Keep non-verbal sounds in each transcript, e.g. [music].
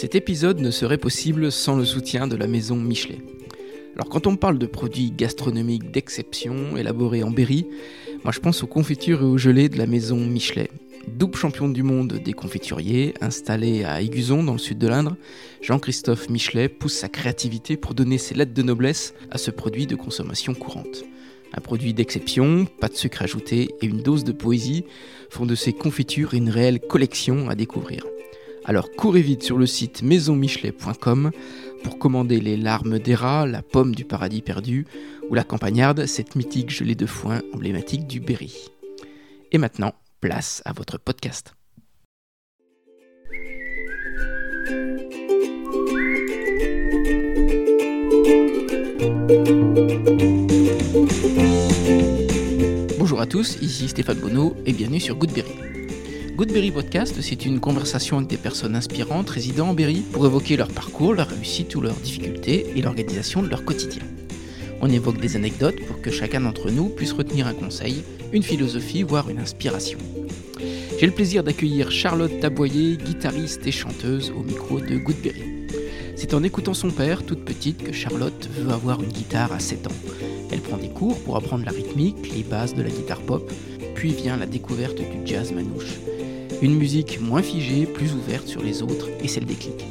Cet épisode ne serait possible sans le soutien de la maison Michelet. Alors quand on parle de produits gastronomiques d'exception élaborés en Berry, moi je pense aux confitures et aux gelées de la maison Michelet. Double champion du monde des confituriers, installé à Aiguzon dans le sud de l'Indre, Jean-Christophe Michelet pousse sa créativité pour donner ses lettres de noblesse à ce produit de consommation courante. Un produit d'exception, pas de sucre ajouté et une dose de poésie font de ces confitures une réelle collection à découvrir. Alors courez vite sur le site maisonmichelet.com pour commander les larmes d'Héra, la pomme du paradis perdu ou la campagnarde, cette mythique gelée de foin emblématique du Berry. Et maintenant, place à votre podcast. Bonjour à tous, ici Stéphane Bonneau et bienvenue sur Goodberry. Goodberry Podcast, c'est une conversation avec des personnes inspirantes résidant en Berry pour évoquer leur parcours, leur réussite ou leurs difficultés et l'organisation de leur quotidien. On évoque des anecdotes pour que chacun d'entre nous puisse retenir un conseil, une philosophie, voire une inspiration. J'ai le plaisir d'accueillir Charlotte Taboyer, guitariste et chanteuse au micro de Goodberry. C'est en écoutant son père, toute petite, que Charlotte veut avoir une guitare à 7 ans. Elle prend des cours pour apprendre la rythmique, les bases de la guitare pop, puis vient la découverte du jazz manouche. Une musique moins figée, plus ouverte sur les autres, et c'est le déclic.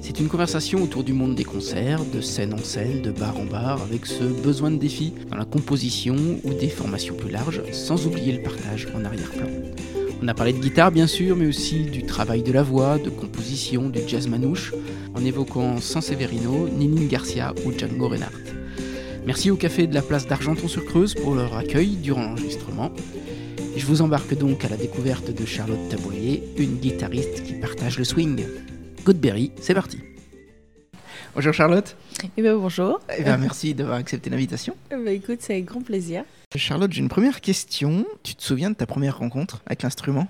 C'est une conversation autour du monde des concerts, de scène en scène, de bar en bar, avec ce besoin de défi dans la composition ou des formations plus larges, sans oublier le partage en arrière-plan. On a parlé de guitare bien sûr, mais aussi du travail de la voix, de composition, du jazz manouche, en évoquant Severino, Ninin Garcia ou Django Reinhardt. Merci au café de la place d'Argenton-sur-Creuse pour leur accueil durant l'enregistrement. Je vous embarque donc à la découverte de Charlotte Taboyer, une guitariste qui partage le swing. Goodberry, c'est parti. Bonjour Charlotte. Eh bien bonjour. Eh bien, merci d'avoir accepté l'invitation. Eh ben, écoute, c'est avec grand plaisir. Charlotte, j'ai une première question. Tu te souviens de ta première rencontre avec l'instrument?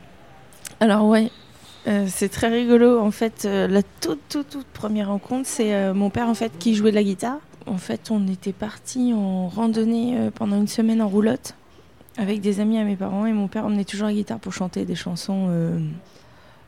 Alors ouais, euh, c'est très rigolo. En fait, euh, la toute, toute, toute première rencontre, c'est euh, mon père en fait qui jouait de la guitare. En fait, on était partis en randonnée pendant une semaine en roulotte avec des amis à mes parents et mon père emmenait toujours la guitare pour chanter des chansons,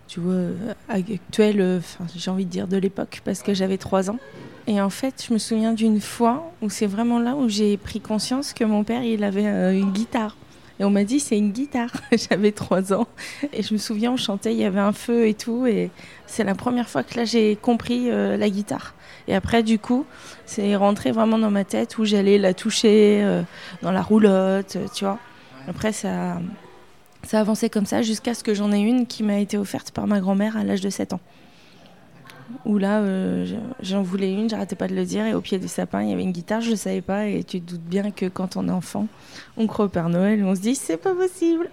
tu vois, actuelles, j'ai envie de dire de l'époque parce que j'avais 3 ans. Et en fait, je me souviens d'une fois où c'est vraiment là où j'ai pris conscience que mon père, il avait une guitare. Et on m'a dit, c'est une guitare. [laughs] J'avais trois ans. Et je me souviens, on chantait, il y avait un feu et tout. Et c'est la première fois que là, j'ai compris euh, la guitare. Et après, du coup, c'est rentré vraiment dans ma tête où j'allais la toucher euh, dans la roulotte, euh, tu vois. Après, ça, ça a avancé comme ça jusqu'à ce que j'en ai une qui m'a été offerte par ma grand-mère à l'âge de 7 ans où là, euh, j'en voulais une, j'arrêtais pas de le dire, et au pied du sapin, il y avait une guitare, je ne savais pas, et tu te doutes bien que quand on est enfant, on croit au Père Noël, on se dit, c'est pas possible.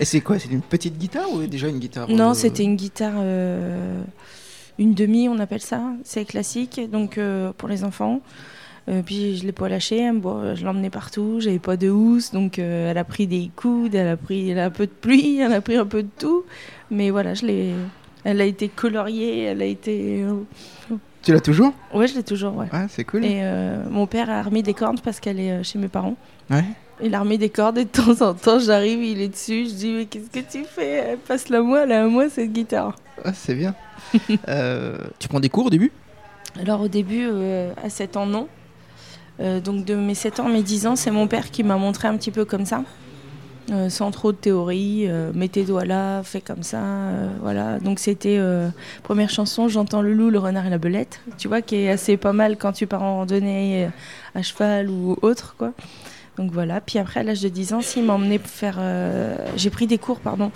et c'est quoi C'est une petite guitare ou déjà une guitare Non, euh, c'était une guitare, euh, une demi, on appelle ça, c'est classique, donc pour les enfants. Puis je l'ai pas lâché, bon, je l'emmenais partout, j'avais pas de housse, donc elle a pris des coudes, elle a pris un peu de pluie, elle a pris un peu de tout, mais voilà, je l'ai elle a été coloriée, elle a été. Euh, tu l'as toujours? Ouais, je l'ai toujours, ouais. Ah, c'est cool. Et euh, mon père a remis des cordes parce qu'elle est euh, chez mes parents. Ouais. Il a remis des cordes et de temps en temps, j'arrive, il est dessus, je dis mais qu'est-ce que tu fais? Passe-la moi, là, moi cette guitare. Ah, c'est bien. tu prends des cours au début? Alors au début, à 7 ans, non. Donc de mes 7 ans mes 10 ans, c'est mon père qui m'a montré un petit peu comme ça. Euh, sans trop de théorie, euh, mets tes doigts là, fais comme ça, euh, voilà. Donc c'était première chanson, j'entends le loup, le renard et la belette, tu vois, qui est assez pas mal quand tu pars en randonnée à cheval ou autre, quoi. Donc voilà. Puis après, à l'âge de 10 ans, s'il m'a emmené faire, j'ai pris des cours, pardon.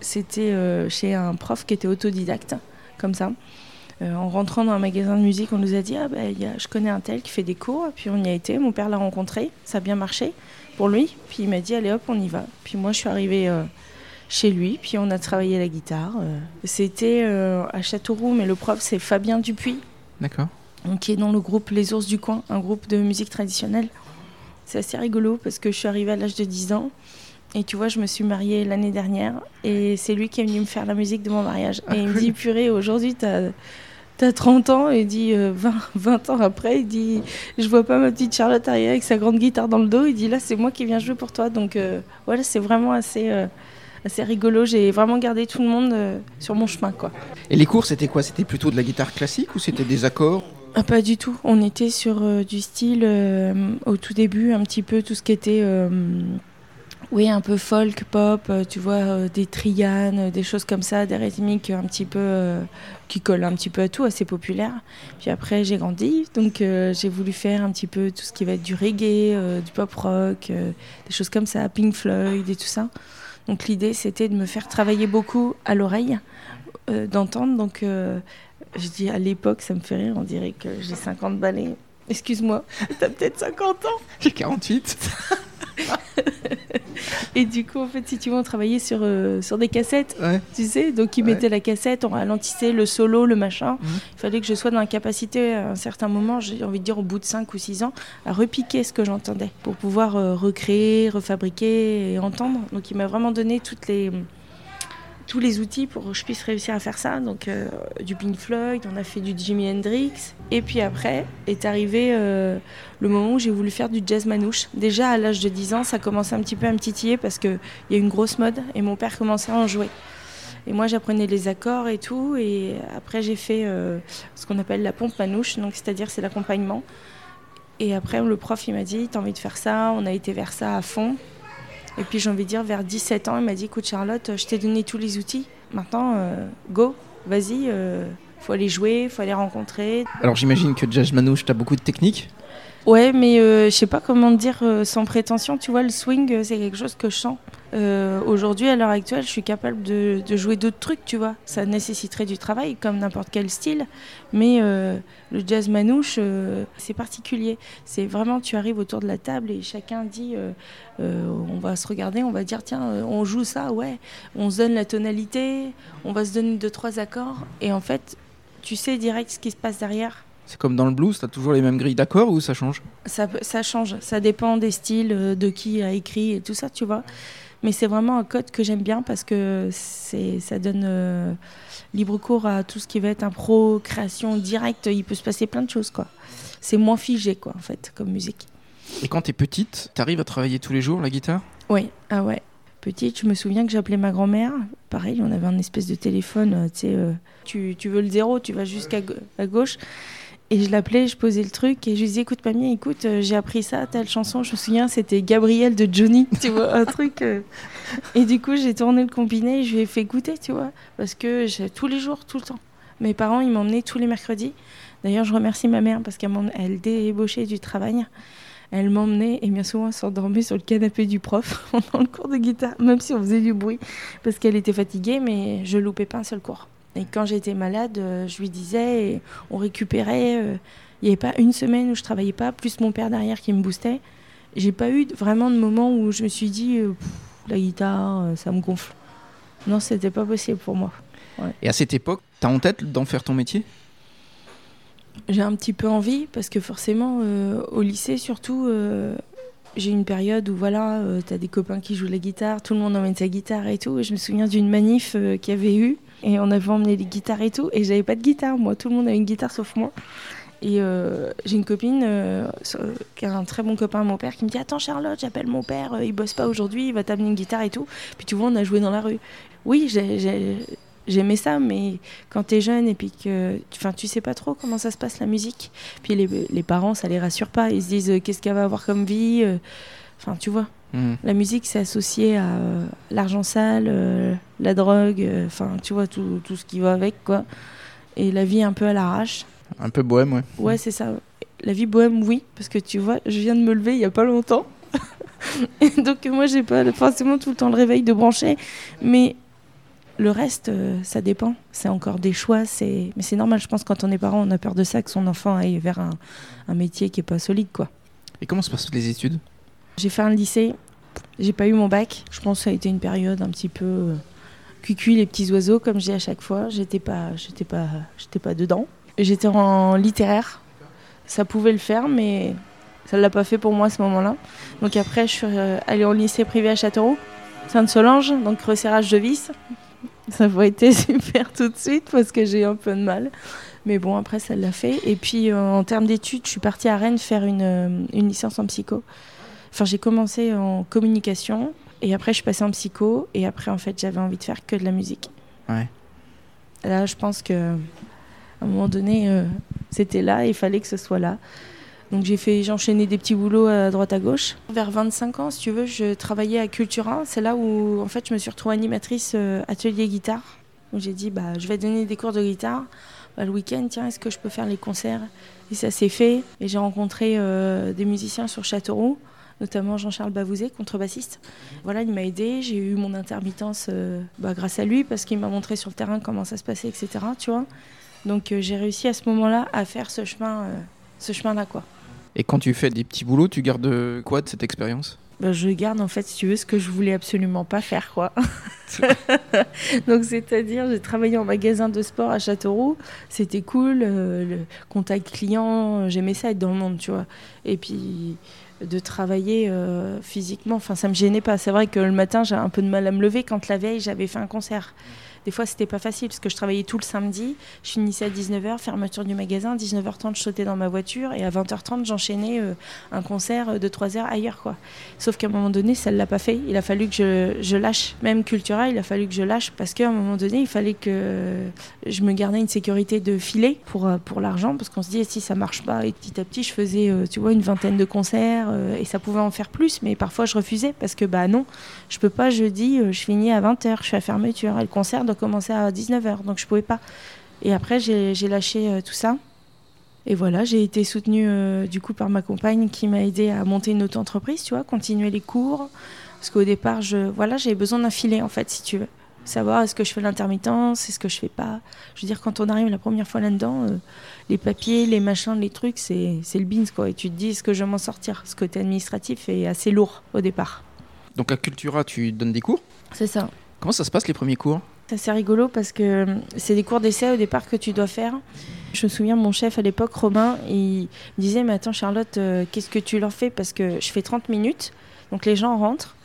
c'était chez un prof qui était autodidacte, comme ça. En rentrant dans un magasin de musique, on nous a dit ah ben, je connais un tel qui fait des cours. Puis on y a été. Mon père l'a rencontré, ça a bien marché pour lui. Puis il m'a dit allez hop, on y va. Puis moi je suis arrivée euh, chez lui, puis on a travaillé la guitare. Euh. C'était euh, à Châteauroux, mais le prof c'est Fabien Dupuis. D'accord. Qui est dans le groupe Les Ours du Coin, un groupe de musique traditionnelle. C'est assez rigolo parce que je suis arrivée à l'âge de 10 ans. Et tu vois, je me suis mariée l'année dernière et c'est lui qui est venu me faire la musique de mon mariage. Ah, et il me dit, purée, aujourd'hui, tu as t'as 30 ans et dit 20, euh, 20, [laughs] ans après, il dit je vois pas ma petite Charlotte arriver avec sa grande guitare dans le dos, il dit là c'est moi qui viens jouer pour toi. Donc euh, voilà, c'est vraiment assez, euh, assez rigolo. J'ai vraiment gardé tout le monde sur mon chemin, quoi. Et les cours, c'était quoi? C'était plutôt de la guitare classique ou c'était des accords? Ah, Pas du tout. On était sur du style, au tout début, un petit peu tout ce qui était oui, un peu folk, pop, tu vois, euh, des trianes, des choses comme ça, des rythmiques un petit peu qui collent un petit peu à tout, assez populaire. Puis après, j'ai grandi, donc j'ai voulu faire un petit peu tout ce qui va être du reggae, du pop rock, des choses comme ça, Pink Floyd et tout ça. Donc l'idée, c'était de me faire travailler beaucoup à l'oreille, d'entendre. Donc je dis à l'époque, ça me fait rire, on dirait que j'ai 50 balais. Excuse-moi, [laughs] t'as peut-être 50 ans J'ai 48 [laughs] Et du coup, en fait, si tu veux, on travaillait sur, euh, sur des cassettes, tu sais. Donc, ils mettaient la cassette, on ralentissait le solo, le machin. Mhm. Il fallait que je sois dans la capacité, à un certain moment, j'ai envie de dire au bout de 5 ou 6 ans, à repiquer ce que j'entendais pour pouvoir euh, recréer, refabriquer et entendre. Donc, il m'a vraiment donné toutes les tous les outils pour que je puisse réussir à faire ça. Donc euh, du Pink Floyd, on a fait du Jimi Hendrix. Et puis après est arrivé euh, le moment où j'ai voulu faire du jazz manouche. Déjà à l'âge de 10 ans, ça commençait un petit peu à me titiller parce qu'il y a une grosse mode et mon père commençait à en jouer. Et moi j'apprenais les accords et tout. Et après j'ai fait euh, ce qu'on appelle la pompe manouche, donc c'est-à-dire c'est l'accompagnement. Et après le prof il m'a dit t'as envie de faire ça, on a été vers ça à fond. Et puis j'ai envie de dire, vers 17 ans, il m'a dit, écoute Charlotte, je t'ai donné tous les outils. Maintenant, euh, go, vas-y, il euh, faut aller jouer, faut aller rencontrer. Alors j'imagine que Jazz Manouche, tu as beaucoup de techniques Ouais, mais euh, je sais pas comment dire sans prétention. Tu vois, le swing, c'est quelque chose que je sens. Euh, aujourd'hui, à l'heure actuelle, je suis capable de, jouer d'autres trucs, tu vois. Ça nécessiterait du travail, comme n'importe quel style. Mais euh, le jazz manouche, euh, c'est particulier. C'est vraiment, tu arrives autour de la table et chacun dit, on va se regarder, on va dire, tiens, on joue ça, ouais. On se donne la tonalité, on va se donner deux, trois accords. Et en fait, tu sais direct ce qui se passe derrière. C'est comme dans le blues, tu as toujours les mêmes grilles d'accords ou ça change? Ça, ça change, ça dépend des styles, de qui a écrit et tout ça, tu vois. Mais c'est vraiment un code que j'aime bien parce que ça donne euh, libre cours à tout ce qui va être impro, création directe. Il peut se passer plein de choses, quoi. C'est moins figé, quoi, en fait, comme musique. Et quand tu es petite, tu arrives à travailler tous les jours la guitare? Oui, ah ouais. Petite, je me souviens que j'appelais ma grand-mère. Pareil, on avait un espèce de téléphone, euh, tu sais, euh, tu, tu, veux le zéro, tu vas jusqu'à gauche. Et je l'appelais, je posais le truc et je lui disais écoute mamie, écoute, euh, j'ai appris ça, telle chanson, je me souviens, c'était Gabriel de Johnny, [laughs] tu vois, un truc. Euh. Et du coup, j'ai tourné le combiné et je lui ai fait goûter, tu vois, parce que tous les jours, tout le temps. Mes parents, ils m'emmenaient tous les mercredis. D'ailleurs, je remercie ma mère parce qu'elle elle débauchait du travail. Elle m'emmenait et bien souvent s'endormait sur le canapé du prof [laughs] pendant le cours de guitare, même si on faisait du bruit, parce qu'elle était fatiguée, mais je loupais pas un seul cours. Et quand j'étais malade, euh, je lui disais, et on récupérait. Euh, il n'y avait pas une semaine où je travaillais pas, plus mon père derrière qui me boostait. J'ai pas eu vraiment de moment où je me suis dit, euh, la guitare, ça me gonfle. Non, c'était pas possible pour moi. Et à cette époque, tu as en tête d'en faire ton métier? J'ai un petit peu envie, parce que forcément, au lycée surtout, j'ai une période où voilà, tu as des copains qui jouent la guitare, tout le monde emmène sa guitare et tout. Et je me souviens d'une manif qu'il y avait eu et on avait emmené les guitares et tout. Et j'avais pas de guitare, moi. Tout le monde avait une guitare sauf moi. Et euh, j'ai une copine euh, qui a un très bon copain à mon père qui me dit Attends, Charlotte, j'appelle mon père, euh, il bosse pas aujourd'hui, il va t'amener une guitare et tout. Puis tu vois, on a joué dans la rue. Oui, j'aimais ça, mais quand t'es jeune et puis que enfin, tu sais pas trop comment ça se passe la musique, puis les, les parents, ça les rassure pas. Ils se disent Qu'est-ce qu'elle va avoir comme vie Enfin, tu vois. Hmm. La musique, c'est associé à euh, l'argent sale, euh, la drogue, euh, enfin, tu vois, tout, tout, ce qui va avec, quoi. Et la vie un peu à l'arrache. Un peu bohème, ouais. Ouais, c'est ça. La vie bohème, oui, parce que tu vois, je viens de me lever il y a pas longtemps. Et [laughs] donc, moi, j'ai pas forcément tout le temps le réveil de brancher. Mais le reste, ça dépend. C'est encore des choix. Mais c'est normal, je pense, quand on est parent, on a peur de ça, que son enfant aille vers un, un métier qui est pas solide, quoi. Et comment se passent les études? J'ai fait un lycée, j'ai pas eu mon bac. Je pense que ça a été une période un petit peu euh, cucu les petits oiseaux, comme je dis à chaque fois. J'étais pas, j'étais pas, j'étais pas dedans. J'étais en littéraire. Ça pouvait le faire, mais ça l'a pas fait pour moi à ce moment-là. Donc après, je suis euh, allée en lycée privé à Châteauroux, Sainte-Solange, donc resserrage de vis. Ça n'a été [laughs] super tout de suite parce que j'ai eu un peu de mal. Mais bon, après, ça l'a fait. Et puis, euh, en termes d'études, je suis partie à Rennes faire une, une licence en psycho. Enfin, j'ai commencé en communication Et après, je suis passée en psycho. Et après, en fait, j'avais envie de faire que de la musique. Ouais. Là, je pense que à un moment donné, euh, c'était là, il fallait que ce soit là. Donc j'ai fait, j'ai enchaîné des petits boulots à droite à gauche. Vers 25 ans, si tu veux, je travaillais à Cultura. C'est là où, en fait, je me suis retrouvée animatrice euh, atelier guitare. Donc j'ai dit, bah, je vais donner des cours de guitare. Bah, le week-end, tiens, est-ce que je peux faire les concerts? Et ça s'est fait. Et j'ai rencontré euh, des musiciens sur Châteauroux, notamment Jean-Charles Bavouzet, contrebassiste. Voilà, il m'a aidé. J'ai eu mon intermittence euh, bah, grâce à lui parce qu'il m'a montré sur le terrain comment ça se passait, etc. Tu vois Donc euh, j'ai réussi à ce moment-là à faire ce chemin, ce chemin-là, quoi. Et quand tu fais des petits boulots, tu gardes quoi de cette expérience? Bah, je garde en fait, si tu veux, ce que je voulais absolument pas faire, quoi. [laughs] Donc, c'est-à-dire, j'ai travaillé en magasin de sport à Châteauroux, c'était cool, euh, le contact client, j'aimais ça être dans le monde, tu vois. Et puis, de travailler euh, physiquement, enfin, ça me gênait pas. C'est vrai que le matin, j'ai un peu de mal à me lever quand la veille, j'avais fait un concert. Des fois, c'était pas facile parce que je travaillais tout le samedi. Je finissais à 19h, fermeture du magasin. 19h30, je sautais dans ma voiture et à 20h30, j'enchaînais euh, un concert de 3 heures ailleurs. Quoi. Sauf qu'à un moment donné, ça ne l'a pas fait. Il a fallu que je, lâche. Même Cultura, il a fallu que je lâche parce qu'à un moment donné, il fallait que je me gardais une sécurité de filet pour, euh, pour l'argent parce qu'on se dit si ça marche pas. Et petit à petit, je faisais euh, tu vois, une vingtaine de concerts et ça pouvait en faire plus. Mais parfois, je refusais parce que bah non, je peux pas jeudi, je finis à 20h, je suis à fermeture. Et le concert commencer à 19h, donc je pouvais pas. Et après, j'ai lâché euh, tout ça. Et voilà, j'ai été soutenue euh, du coup par ma compagne qui m'a aidé à monter une auto-entreprise, tu vois, continuer les cours. Parce qu'au départ, je, voilà, j'avais besoin d'un filet en fait, si tu veux. Savoir est-ce que je fais l'intermittence, est-ce que je fais pas. Je veux dire, quand on arrive la première fois là-dedans, euh, les papiers, les machins, les trucs, c'est le beans quoi. Et tu te dis, est-ce que je vais m'en sortir? Ce côté administratif est assez lourd au départ. Donc à Cultura, tu donnes des cours? C'est ça. Comment ça se passe les premiers cours? C'est assez rigolo parce que euh, c'est des cours d'essai au départ que tu dois faire. Je me souviens, mon chef à l'époque, Robin, il disait Mais attends, Charlotte, euh, qu'est-ce que tu leur fais? Parce que je fais 30 minutes, donc les gens rentrent.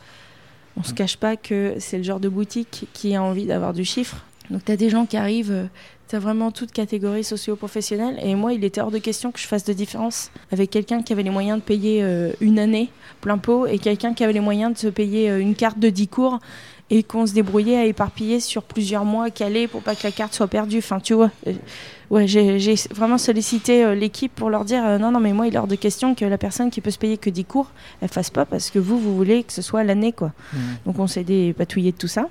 On se cache pas que c'est le genre de boutique qui a envie d'avoir du chiffre. Donc tu as des gens qui arrivent, euh, tu as vraiment toute catégorie socio-professionnelle. Et moi, il était hors de question que je fasse de différence avec quelqu'un qui avait les moyens de payer une année plein pot et quelqu'un qui avait les moyens de se payer une carte de 10 cours et qu'on se débrouillait à éparpiller sur plusieurs mois calés pour pas que la carte soit perdue. Enfin, tu vois, euh, ouais, j'ai vraiment sollicité euh, l'équipe pour leur dire euh, non, non, mais moi, il est hors de question que la personne qui peut se payer que 10 cours, elle fasse pas parce que vous, vous voulez que ce soit l'année, quoi. Mmh. Donc, on s'est dépatouillé de tout ça.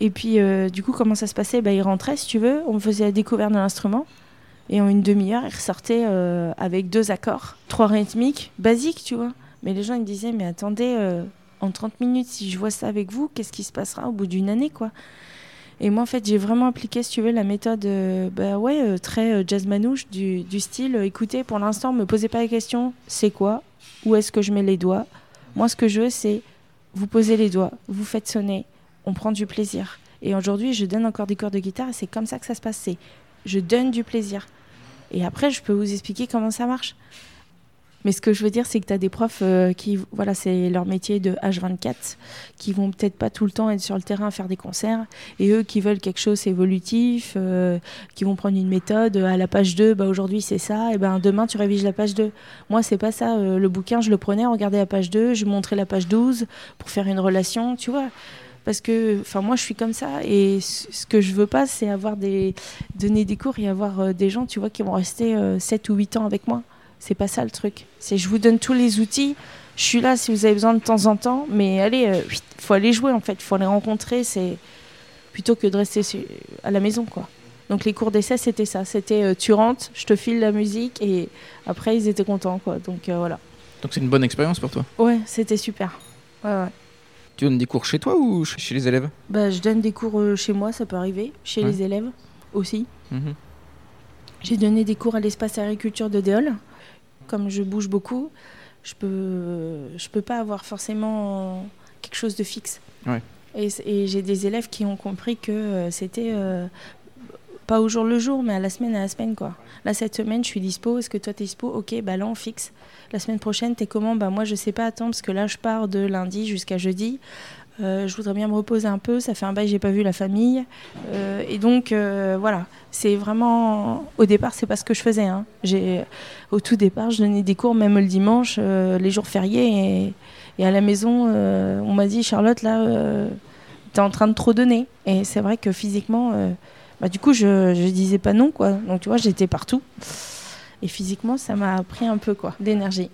Et puis, du coup, comment ça se passait? Bah, Il rentrait, si tu veux, on faisait la découverte de l'instrument. Et en une demi-heure, il ressortait avec deux accords, trois rythmiques, basiques, tu vois. Mais les gens, ils me disaient, mais attendez, en 30 minutes, si je vois ça avec vous, qu'est-ce qui se passera au bout d'une année, quoi et moi, en fait, j'ai vraiment appliqué, si tu veux, la méthode euh, bah ouais, euh, très euh, jazz manouche du, style écoutez, pour l'instant, me posez pas la question c'est quoi? Où est-ce que je mets les doigts? Moi, ce que je veux, c'est vous posez les doigts, vous faites sonner, on prend du plaisir. Et aujourd'hui, je donne encore des cours de guitare et c'est comme ça que ça se passe. je donne du plaisir. Et après, je peux vous expliquer comment ça marche. Mais ce que je veux dire, c'est que tu as des profs euh, qui, voilà, c'est leur métier de H24, qui vont peut-être pas tout le temps être sur le terrain à faire des concerts, et eux qui veulent quelque chose évolutif, euh, qui vont prendre une méthode, à la page 2, bah, aujourd'hui c'est ça, et ben demain tu révises la page 2. Moi, c'est pas ça. Euh, le bouquin, je le prenais, regardais la page 2, je montrais la page 12 pour faire une relation, tu vois parce que enfin moi je suis comme ça et ce que je veux pas c'est avoir des donner des cours et avoir des gens tu vois qui vont rester 7 ou 8 ans avec moi c'est pas ça le truc. C'est je vous donne tous les outils. Je suis là si vous avez besoin de temps en temps, mais allez, il euh, faut aller jouer en fait, il faut aller rencontrer, c'est plutôt que de rester à la maison quoi. Donc les cours d'essai c'était ça, c'était euh, tu rentres, je te file la musique et après ils étaient contents quoi. Donc euh, voilà. Donc c'est une bonne expérience pour toi? Ouais, c'était super. Ouais, ouais. Tu donnes des cours chez toi ou chez les élèves? Bah je donne des cours chez moi, ça peut arriver, chez les élèves aussi. Mhm. J'ai donné des cours à l'espace agriculture de Déol comme je bouge beaucoup, je peux, je peux pas avoir forcément quelque chose de fixe. Et, j'ai des élèves qui ont compris que euh, c'était euh, pas au jour le jour, mais à la semaine à la semaine quoi. Là cette semaine je suis dispo, est-ce que toi tu es dispo? Ok, bah là on fixe. La semaine prochaine t'es comment? Bah moi je sais pas attendre parce que là je pars de lundi jusqu'à jeudi. Euh, je voudrais bien me reposer un peu, ça fait un bail, j'ai pas vu la famille. Euh, et donc, euh, voilà, c'est vraiment. Au départ, c'est pas ce que je faisais. Hein. Au tout départ, je donnais des cours, même le dimanche, les jours fériés, et, à la maison, on m'a dit Charlotte, là, t'es en train de trop donner. Et c'est vrai que physiquement, bah, du coup, je, je disais pas non, quoi. Donc tu vois, j'étais partout. Et physiquement, ça m'a pris un peu, quoi, d'énergie.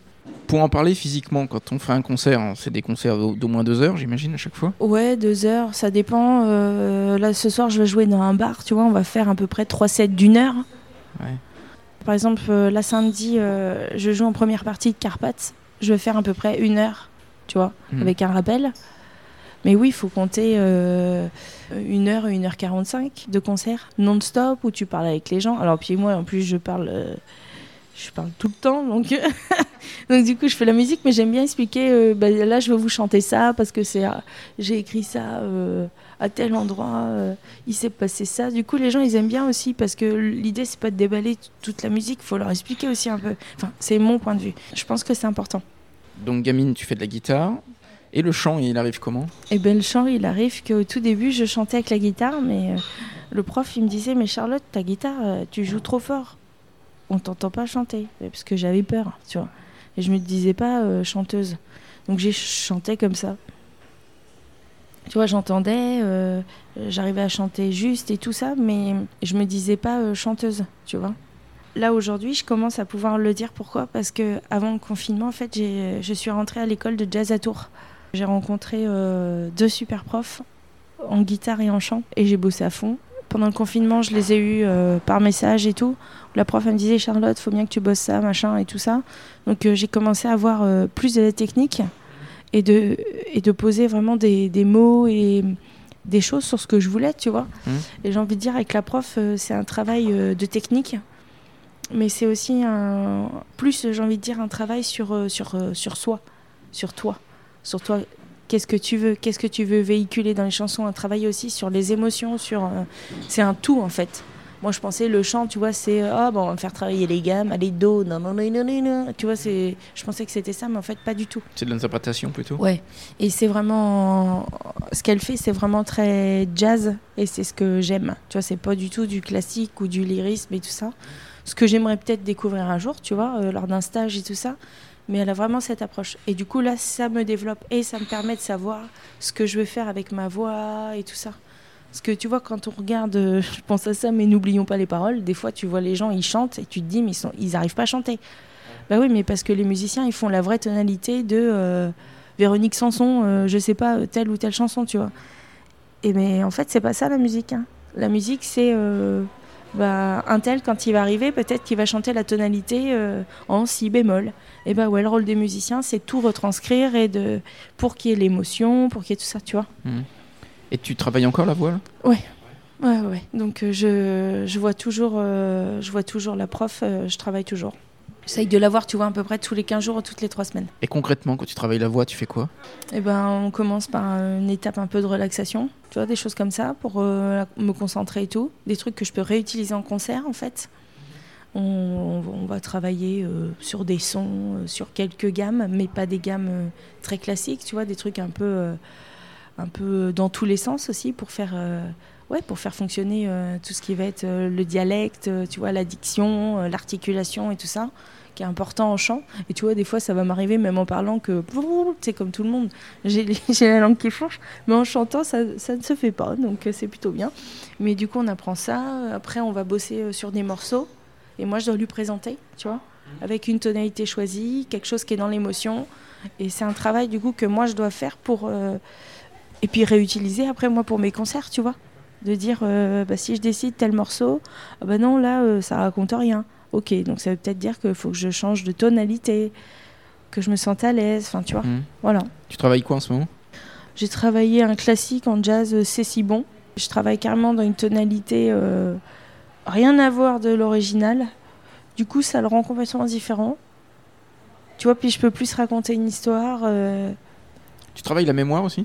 Pour en parler physiquement, quand on fait un concert, c'est des concerts d'au moins deux heures, j'imagine, à chaque fois Ouais, deux heures, ça dépend. Euh, là, ce soir, je vais jouer dans un bar, tu vois, on va faire à peu près trois sets d'une heure. Ouais. Par exemple, euh, là, samedi, euh, je joue en première partie de Carpath. Je vais faire à peu près une heure, tu vois, Mhm. avec un rappel. Mais oui, il faut compter euh, une heure, une heure quarante-cinq de concert non-stop où tu parles avec les gens. Alors, puis moi, en plus, je parle, euh, je parle tout le temps, donc, [laughs] donc du coup, je fais la musique, mais j'aime bien expliquer. euh, bah, là, je veux vous chanter ça parce que c'est, ah, j'ai écrit ça euh, à tel endroit, euh, il s'est passé ça. Du coup, les gens, ils aiment bien aussi parce que l'idée, c'est pas de déballer toute la musique, il faut leur expliquer aussi un peu. Enfin, c'est mon point de vue. Je pense que c'est important. Donc, gamine, tu fais de la guitare. Et le chant, il arrive comment? Et ben le chant, il arrive qu'au tout début, je chantais avec la guitare, mais le prof, il me disait, mais Charlotte, ta guitare, tu joues trop fort. On t'entend pas chanter. Parce que j'avais peur, tu vois. Et je me disais pas euh, chanteuse. Donc j'ai chanté comme ça. Tu vois, j'entendais, euh, j'arrivais à chanter juste et tout ça, mais je me disais pas euh, chanteuse, tu vois. Là aujourd'hui, je commence à pouvoir le dire. Pourquoi? Parce que avant le confinement, en fait, je suis rentrée à l'école de jazz à Tours. J'ai rencontré deux super profs en guitare et en chant et j'ai bossé à fond. Pendant le confinement, je les ai eus euh, par message et tout. La prof elle me disait Charlotte, faut bien que tu bosses ça, machin et tout ça. Donc euh, j'ai commencé à avoir euh, plus de la technique et de, et de poser vraiment des, des mots et des choses sur ce que je voulais, tu vois. Mhm. Et j'ai envie de dire, avec la prof, c'est un travail de technique, mais c'est aussi un, plus, j'ai envie de dire, un travail sur, sur, sur soi, sur toi, sur toi. Qu'est-ce que tu veux, qu'est-ce que tu veux véhiculer dans les chansons, un travail aussi sur les émotions, sur, euh, c'est un tout en fait. Moi, je pensais le chant, tu vois, c'est ah bon, on va faire travailler les gammes, allez do, non non non non non, non. tu vois, c'est, je pensais que c'était ça, mais en fait pas du tout. C'est de l'interprétation plutôt? Ouais, et c'est vraiment ce qu'elle fait, c'est vraiment très jazz et c'est ce que j'aime. Tu vois, c'est pas du tout du classique ou du lyrisme et tout ça. Ce que j'aimerais peut-être découvrir un jour, tu vois, euh, lors d'un stage et tout ça. Mais elle a vraiment cette approche. Et du coup, là, ça me développe et ça me permet de savoir ce que je veux faire avec ma voix et tout ça. Parce que tu vois, quand on regarde, euh, je pense à ça, mais n'oublions pas les paroles. Des fois, tu vois les gens, ils chantent et tu te dis, mais ils, ils arrivent pas à chanter. Bah oui, mais parce que les musiciens, ils font la vraie tonalité de euh, Véronique Sanson, euh, je sais pas, euh, telle ou telle chanson, tu vois. Et mais en fait, c'est pas ça la musique. hein. La musique, c'est bah, un tel, quand il va arriver, peut-être qu'il va chanter la tonalité euh, en si bémol. Et bah ouais, le rôle des musiciens, c'est tout retranscrire et de pour qu'il y ait l'émotion, pour qu'il y ait tout ça, tu vois. Et tu travailles encore la voix là? Ouais, ouais. Donc euh, je, je vois toujours, euh, je vois toujours la prof. je travaille toujours. J'essaye de la voir, tu vois, à peu près tous les 15 jours ou toutes les 3 semaines. Et concrètement, quand tu travailles la voix, tu fais quoi? Eh ben, on commence par une étape un peu de relaxation, tu vois, des choses comme ça pour euh, me concentrer et tout. Des trucs que je peux réutiliser en concert, en fait. On, on- on va travailler euh, sur des sons, euh, sur quelques gammes, mais pas des gammes très classiques, tu vois, des trucs un peu, un peu dans tous les sens aussi pour faire, ouais, pour faire fonctionner euh, tout ce qui va être euh, le dialecte, euh, tu vois, la diction, l'articulation et tout ça qui est important en chant. Et tu vois, des fois, ça va m'arriver, même en parlant, que, sais, comme tout le monde, [laughs] j'ai la langue qui fourche, mais en chantant, ça, ça ne se fait pas, donc c'est plutôt bien. Mais du coup, on apprend ça. Après, on va bosser sur des morceaux, et moi, je dois lui présenter, tu vois, avec une tonalité choisie, quelque chose qui est dans l'émotion. Et c'est un travail, du coup, que moi, je dois faire pour. euh, et puis réutiliser après, moi, pour mes concerts, tu vois. De dire, euh, bah, si je décide tel morceau, ah bah non, là, euh, ça raconte rien. Ok, donc ça veut peut-être dire qu'il faut que je change de tonalité, que je me sente à l'aise, enfin, tu vois. Mhm. Voilà. Tu travailles quoi en ce moment? J'ai travaillé un classique en jazz, euh, c'est si bon. Je travaille carrément dans une tonalité euh, rien à voir de l'original. Du coup, ça le rend complètement différent. Tu vois, puis je peux plus raconter une histoire. Tu travailles la mémoire aussi?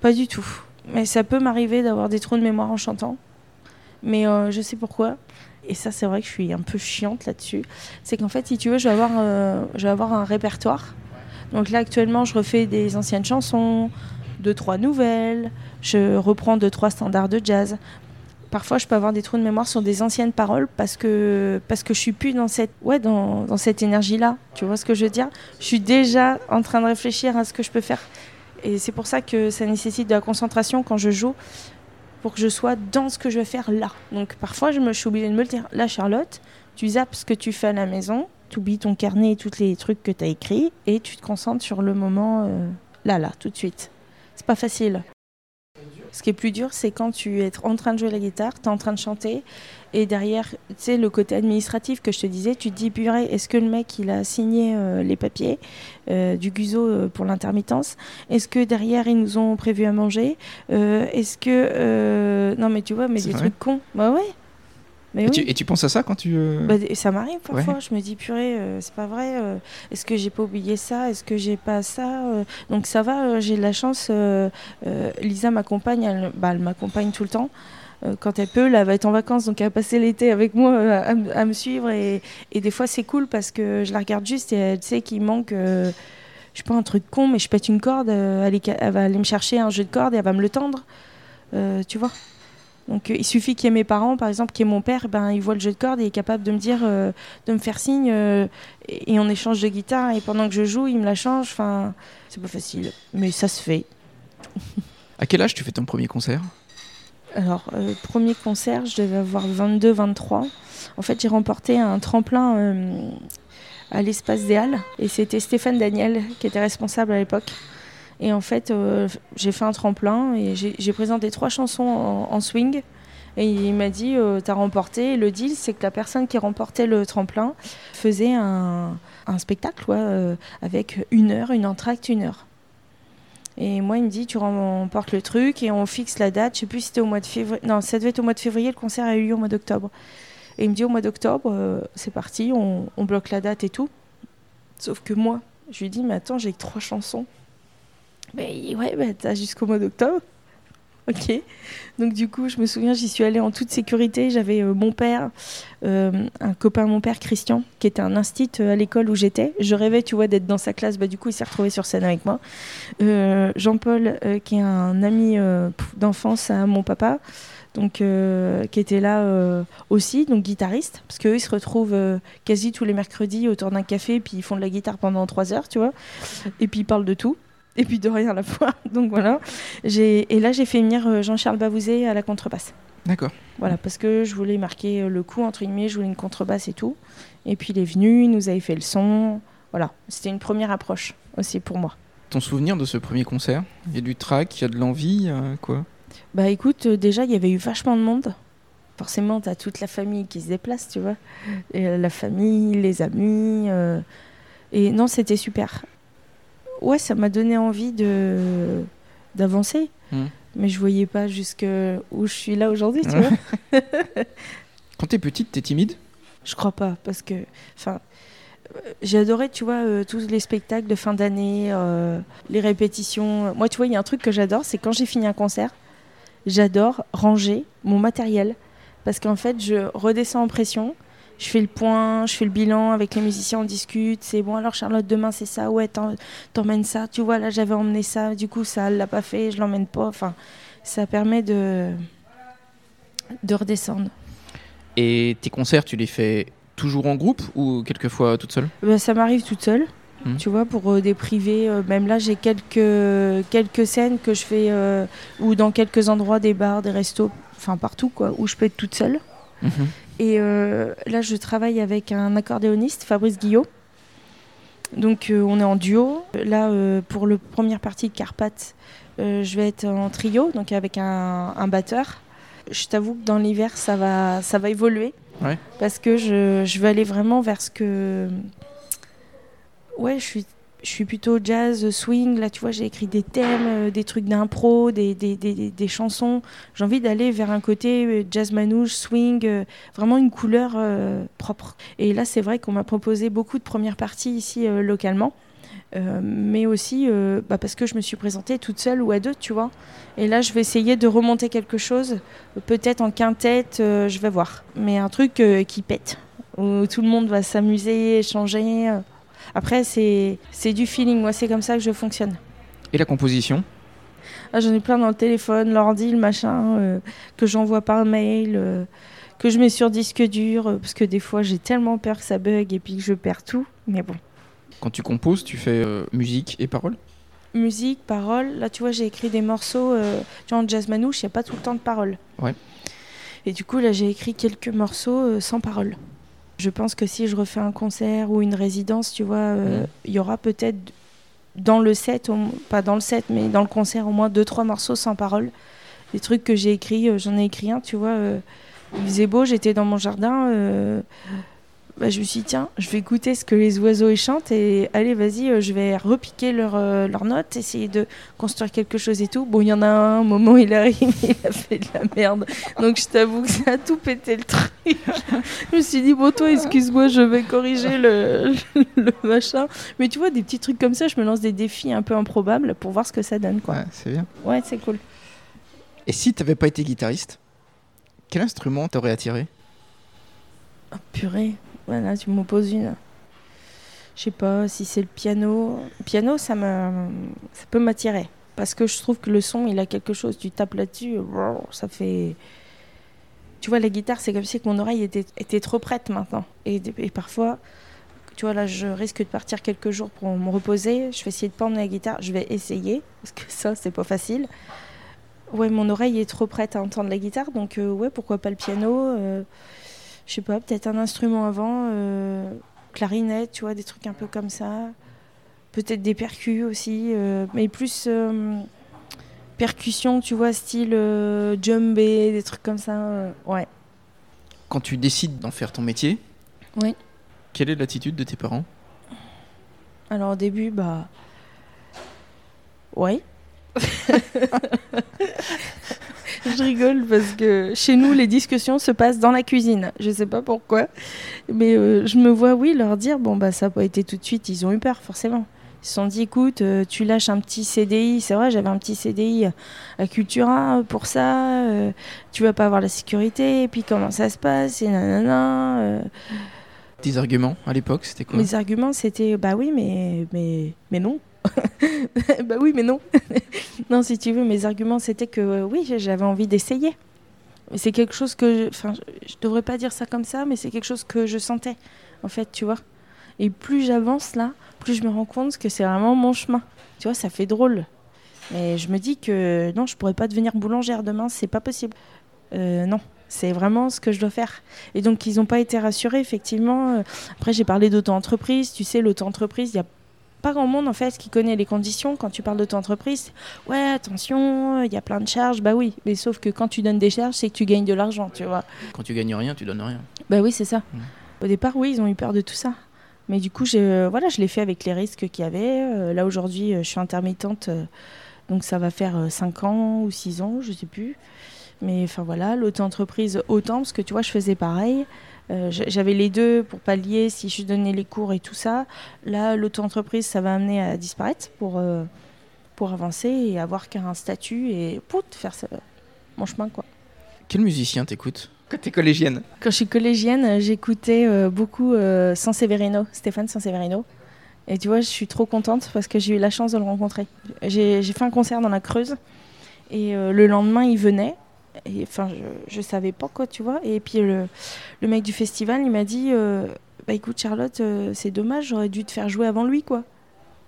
Pas du tout. Mais ça peut m'arriver d'avoir des trous de mémoire en chantant. Mais euh, je sais pourquoi. Et ça, c'est vrai que je suis un peu chiante là-dessus. C'est qu'en fait, si tu veux, je vais avoir, euh, je vais avoir un répertoire. Donc là, actuellement, je refais des anciennes chansons, deux, trois nouvelles. Je reprends deux, trois standards de jazz. parfois je peux avoir des trous de mémoire sur des anciennes paroles parce que parce que je suis plus dans cette ouais dans, dans cette énergie là tu vois ce que je veux dire? Je suis déjà en train de réfléchir à ce que je peux faire et c'est pour ça que ça nécessite de la concentration quand je joue pour que je sois dans ce que je vais faire là. Donc parfois je me suis obligée de me le dire. Là Charlotte tu zappes ce que tu fais à la maison tu oublies ton carnet et tous les trucs que tu as écrits et tu te concentres sur le moment euh, là là tout de suite. C'est pas facile ce qui est plus dur, c'est quand tu es en train de jouer la guitare, tu es en train de chanter, et derrière, tu sais, le côté administratif que je te disais, tu te dis, purée, est-ce que le mec, il a signé euh, les papiers euh, du GUSO euh, pour l'intermittence? Est-ce que derrière, ils nous ont prévu à manger? Est-ce que... non, mais tu vois, mais des trucs cons. Bah ouais et, tu, et, tu, penses à ça quand tu. Euh, bah, ça m'arrive parfois. Je me dis, purée, euh, c'est pas vrai. Euh, est-ce que j'ai pas oublié ça Est-ce que j'ai pas ça Donc ça va, j'ai de la chance. Lisa m'accompagne, elle, bah, elle m'accompagne tout le temps. quand elle peut, elle va être en vacances, donc elle va passer l'été avec moi à, me suivre. Et, et des fois, c'est cool parce que je la regarde juste et elle sait qu'il manque. je sais pas un truc con, mais je pète une corde. Elle, elle, va aller me chercher un jeu de corde et elle va me le tendre. tu vois donc euh, il suffit qu'il y ait mes parents, par exemple, qu'il y ait mon père, ben, il voit le jeu de cordes et il est capable de me dire, euh, de me faire signe, euh, et, on échange de guitare, et pendant que je joue, il me la change. Enfin, c'est pas facile, mais ça se fait. [laughs] à quel âge tu fais ton premier concert? Alors, premier concert, je devais avoir 22, 23. En fait, j'ai remporté un tremplin à l'espace des Halles, et c'était Stéphane Daniel qui était responsable à l'époque. Et en fait, euh, j'ai fait un tremplin et j'ai présenté trois chansons en, swing. Et il m'a dit, euh, t'as remporté. le deal, c'est que la personne qui remportait le tremplin faisait un, spectacle euh, avec une heure, une entracte, une heure. Et moi, il me dit, tu remportes le truc et on fixe la date. Je sais plus si c'était au mois de février. Non, ça devait être au mois de février. Le concert a eu lieu au mois d'octobre. Et il me dit, au mois d'octobre, c'est parti, on, bloque la date et tout. Sauf que moi, je lui dis, mais attends, j'ai trois chansons. Mais ouais, bah, t'as jusqu'au mois d'octobre. Ok. Donc du coup, je me souviens, j'y suis allée en toute sécurité. J'avais euh, mon père, euh, un copain mon père, Christian, qui était un instit euh, à l'école où j'étais. Je rêvais, tu vois, d'être dans sa classe. Bah du coup, il s'est retrouvé sur scène avec moi. Jean-Paul, qui est un ami d'enfance à mon papa, donc qui était là aussi, donc guitariste, parce qu'eux ils se retrouvent quasi tous les mercredis autour d'un café, puis ils font de la guitare pendant trois heures, tu vois, et puis ils parlent de tout et puis de rien à la fois. [laughs] Donc voilà. Et là, j'ai fait venir euh, Jean-Charles Bavouzé à la contrebasse. D'accord. Voilà, parce que je voulais marquer euh, le coup, entre guillemets, je voulais une contrebasse et tout. Et puis il est venu, il nous avait fait le son. Voilà, c'était une première approche aussi pour moi. Ton souvenir de ce premier concert? Il y a du track, il y a de l'envie, quoi? Bah écoute, euh, déjà, il y avait eu vachement de monde. Forcément, tu as toute la famille qui se déplace, tu vois. Et, la famille, les amis. Et non, c'était super ouais, ça m'a donné envie de d'avancer. Hmm. Mais je voyais pas jusque où je suis là aujourd'hui, tu vois. [laughs] Quand t'es petite, t'es timide? Je crois pas, parce que, enfin, j'ai adoré, tu vois, euh, tous les spectacles de fin d'année, euh, les répétitions. Moi, tu vois, il y a un truc que j'adore, c'est quand j'ai fini un concert, j'adore ranger mon matériel, parce qu'en fait, je redescends en pression je fais le point, je fais le bilan avec les musiciens, on discute. C'est bon, alors Charlotte, demain c'est ça, ouais, t'emmènes ça. Tu vois, là j'avais emmené ça, du coup ça l'a pas fait, je l'emmène pas. Enfin, ça permet de, de redescendre. Et tes concerts, tu les fais toujours en groupe ou quelquefois toute seule? Bah, Ça m'arrive toute seule. Mmh. Tu vois, pour euh, des privés, euh, même là, j'ai quelques, quelques scènes que je fais, euh, ou dans quelques endroits, des bars, des restos, enfin partout, quoi, où je peux être toute seule. Mmh. Et euh, là, je travaille avec un accordéoniste, Fabrice Guillot. Donc, euh, on est en duo. Là, euh, pour la première partie de Carpath, je vais être en trio, donc avec un, batteur. Je t'avoue que dans l'hiver, ça va, ça va évoluer. Parce que je, je vais aller vraiment vers ce que. Ouais, je suis je suis plutôt jazz, swing. Là, tu vois, j'ai écrit des thèmes, euh, des trucs d'impro, des, des, des, des, chansons. J'ai envie d'aller vers un côté euh, jazz manouche, swing, euh, vraiment une couleur propre. Et là, c'est vrai qu'on m'a proposé beaucoup de premières parties ici localement. mais aussi bah, parce que je me suis présentée toute seule ou à deux, tu vois. Et là, je vais essayer de remonter quelque chose, peut-être en quintette, je vais voir. Mais un truc qui pète, où tout le monde va s'amuser, échanger. Après, c'est du feeling. Moi, c'est comme ça que je fonctionne. Et la composition? Ah, j'en ai plein dans le téléphone, l'ordi, le machin, euh, que j'envoie par mail, euh, que je mets sur disque dur, euh, parce que des fois j'ai tellement peur que ça bug et puis que je perds tout. Mais bon. Quand tu composes, tu fais musique et paroles? Musique, paroles. Là, tu vois, j'ai écrit des morceaux. tu vois, en jazz manouche, il n'y a pas tout le temps de paroles. Ouais. Et du coup, là, j'ai écrit quelques morceaux sans paroles. Je pense que si je refais un concert ou une résidence, tu vois, euh, Mhm. il y aura peut-être dans le set, pas dans le set, mais dans le concert, au moins deux, trois morceaux sans paroles. Des trucs que j'ai écrits, euh, j'en ai écrit un, tu vois. euh, il faisait beau, j'étais dans mon jardin. Bah, je me suis dit, tiens, je vais écouter ce que les oiseaux y chantent et allez, vas-y, euh, je vais repiquer leurs euh, notes, essayer de construire quelque chose et tout. Bon, il y en a un, un moment, il arrive, [laughs] il a fait de la merde. Donc, je t'avoue que ça a tout pété le truc. [laughs] je me suis dit, bon, toi, excuse-moi, je vais corriger le, [laughs] le machin. Mais tu vois, des petits trucs comme ça, je me lance des défis un peu improbables pour voir ce que ça donne, quoi. Ouais, c'est bien. Ouais, c'est cool. Et si t'avais pas été guitariste, quel instrument t'aurait attiré? Oh, purée, voilà, tu m'en poses une. Je sais pas si c'est le piano. Le piano, ça, me... ça peut m'attirer. Parce que je trouve que le son, il a quelque chose. Tu tapes là-dessus, ça fait. Tu vois, la guitare, c'est comme si mon oreille était, était trop prête maintenant. Et, et parfois, tu vois, là, je risque de partir quelques jours pour me reposer. Je vais essayer de prendre la guitare. Je vais essayer, parce que ça, c'est pas facile. Ouais, mon oreille est trop prête à entendre la guitare. Donc, euh, ouais, pourquoi pas le piano euh, je sais pas, peut-être un instrument avant, euh, clarinette, tu vois, des trucs un peu comme ça. Peut-être des percus aussi, euh, mais plus euh, percussion, tu vois, style djembé, des trucs comme ça. ouais. Quand tu décides d'en faire ton métier, Oui. quelle est l'attitude de tes parents? Alors au début, bah. Ouais. [laughs] je rigole parce que chez nous, les discussions se passent dans la cuisine. Je sais pas pourquoi. Mais euh, je me vois, oui, leur dire bon, bah, ça n'a pas été tout de suite. Ils ont eu peur, forcément. Ils se sont dit écoute, euh, tu lâches un petit CDI. C'est vrai, j'avais un petit CDI à Cultura pour ça. euh, tu vas pas avoir la sécurité. Et puis comment ça se passe Et nanana. euh. Tes arguments à l'époque, c'était quoi? Mes arguments, c'était bah oui, mais, mais, mais non. [laughs] bah oui, mais non. [laughs] non, si tu veux, mes arguments, c'était que euh, oui, j'avais envie d'essayer. C'est quelque chose que. Enfin, je, je devrais pas dire ça comme ça, mais c'est quelque chose que je sentais, en fait, tu vois. Et plus j'avance là, plus je me rends compte que c'est vraiment mon chemin. Tu vois, ça fait drôle. Mais je me dis que non, je pourrais pas devenir boulangère demain, c'est pas possible. Euh, non, c'est vraiment ce que je dois faire. Et donc, ils n'ont pas été rassurés, effectivement. Euh, Après, j'ai parlé d'auto-entreprise. Tu sais, l'auto-entreprise, il n'y a pas grand monde, en fait, qui connaît les conditions. Quand tu parles d'auto-entreprise, ouais, attention, il y a plein de charges. Bah oui, mais sauf que quand tu donnes des charges, c'est que tu gagnes de l'argent, tu vois. Quand tu gagnes rien, tu donnes rien. Bah oui, c'est ça. Mm. Au départ, oui, ils ont eu peur de tout ça. Mais du coup, euh, voilà, je l'ai fait avec les risques qu'il y avait. Euh, là, aujourd'hui, euh, je suis intermittente. euh, donc, ça va faire 5 ans ou 6 ans, je sais plus. Mais enfin, voilà, l'auto-entreprise, autant, parce que tu vois, je faisais pareil. Euh, J'avais les deux pour pallier si je donnais les cours et tout ça. Là, l'auto-entreprise, ça va amener à disparaître pour, euh, pour avancer et avoir qu'un statut et pout, faire ça- mon chemin, quoi. Quel musicien t'écoutes Quand t'es collégienne Quand je suis collégienne, j'écoutais euh, beaucoup euh, Sanseverino, Stéphane Sanseverino. Et tu vois, je suis trop contente parce que j'ai eu la chance de le rencontrer. J'ai j'ai fait un concert dans la Creuse et euh, le lendemain, il venait. Et enfin, je, je savais pas quoi, tu vois. Et puis le, le mec du festival, il m'a dit euh, Bah écoute, Charlotte, euh, c'est dommage, j'aurais dû te faire jouer avant lui, quoi.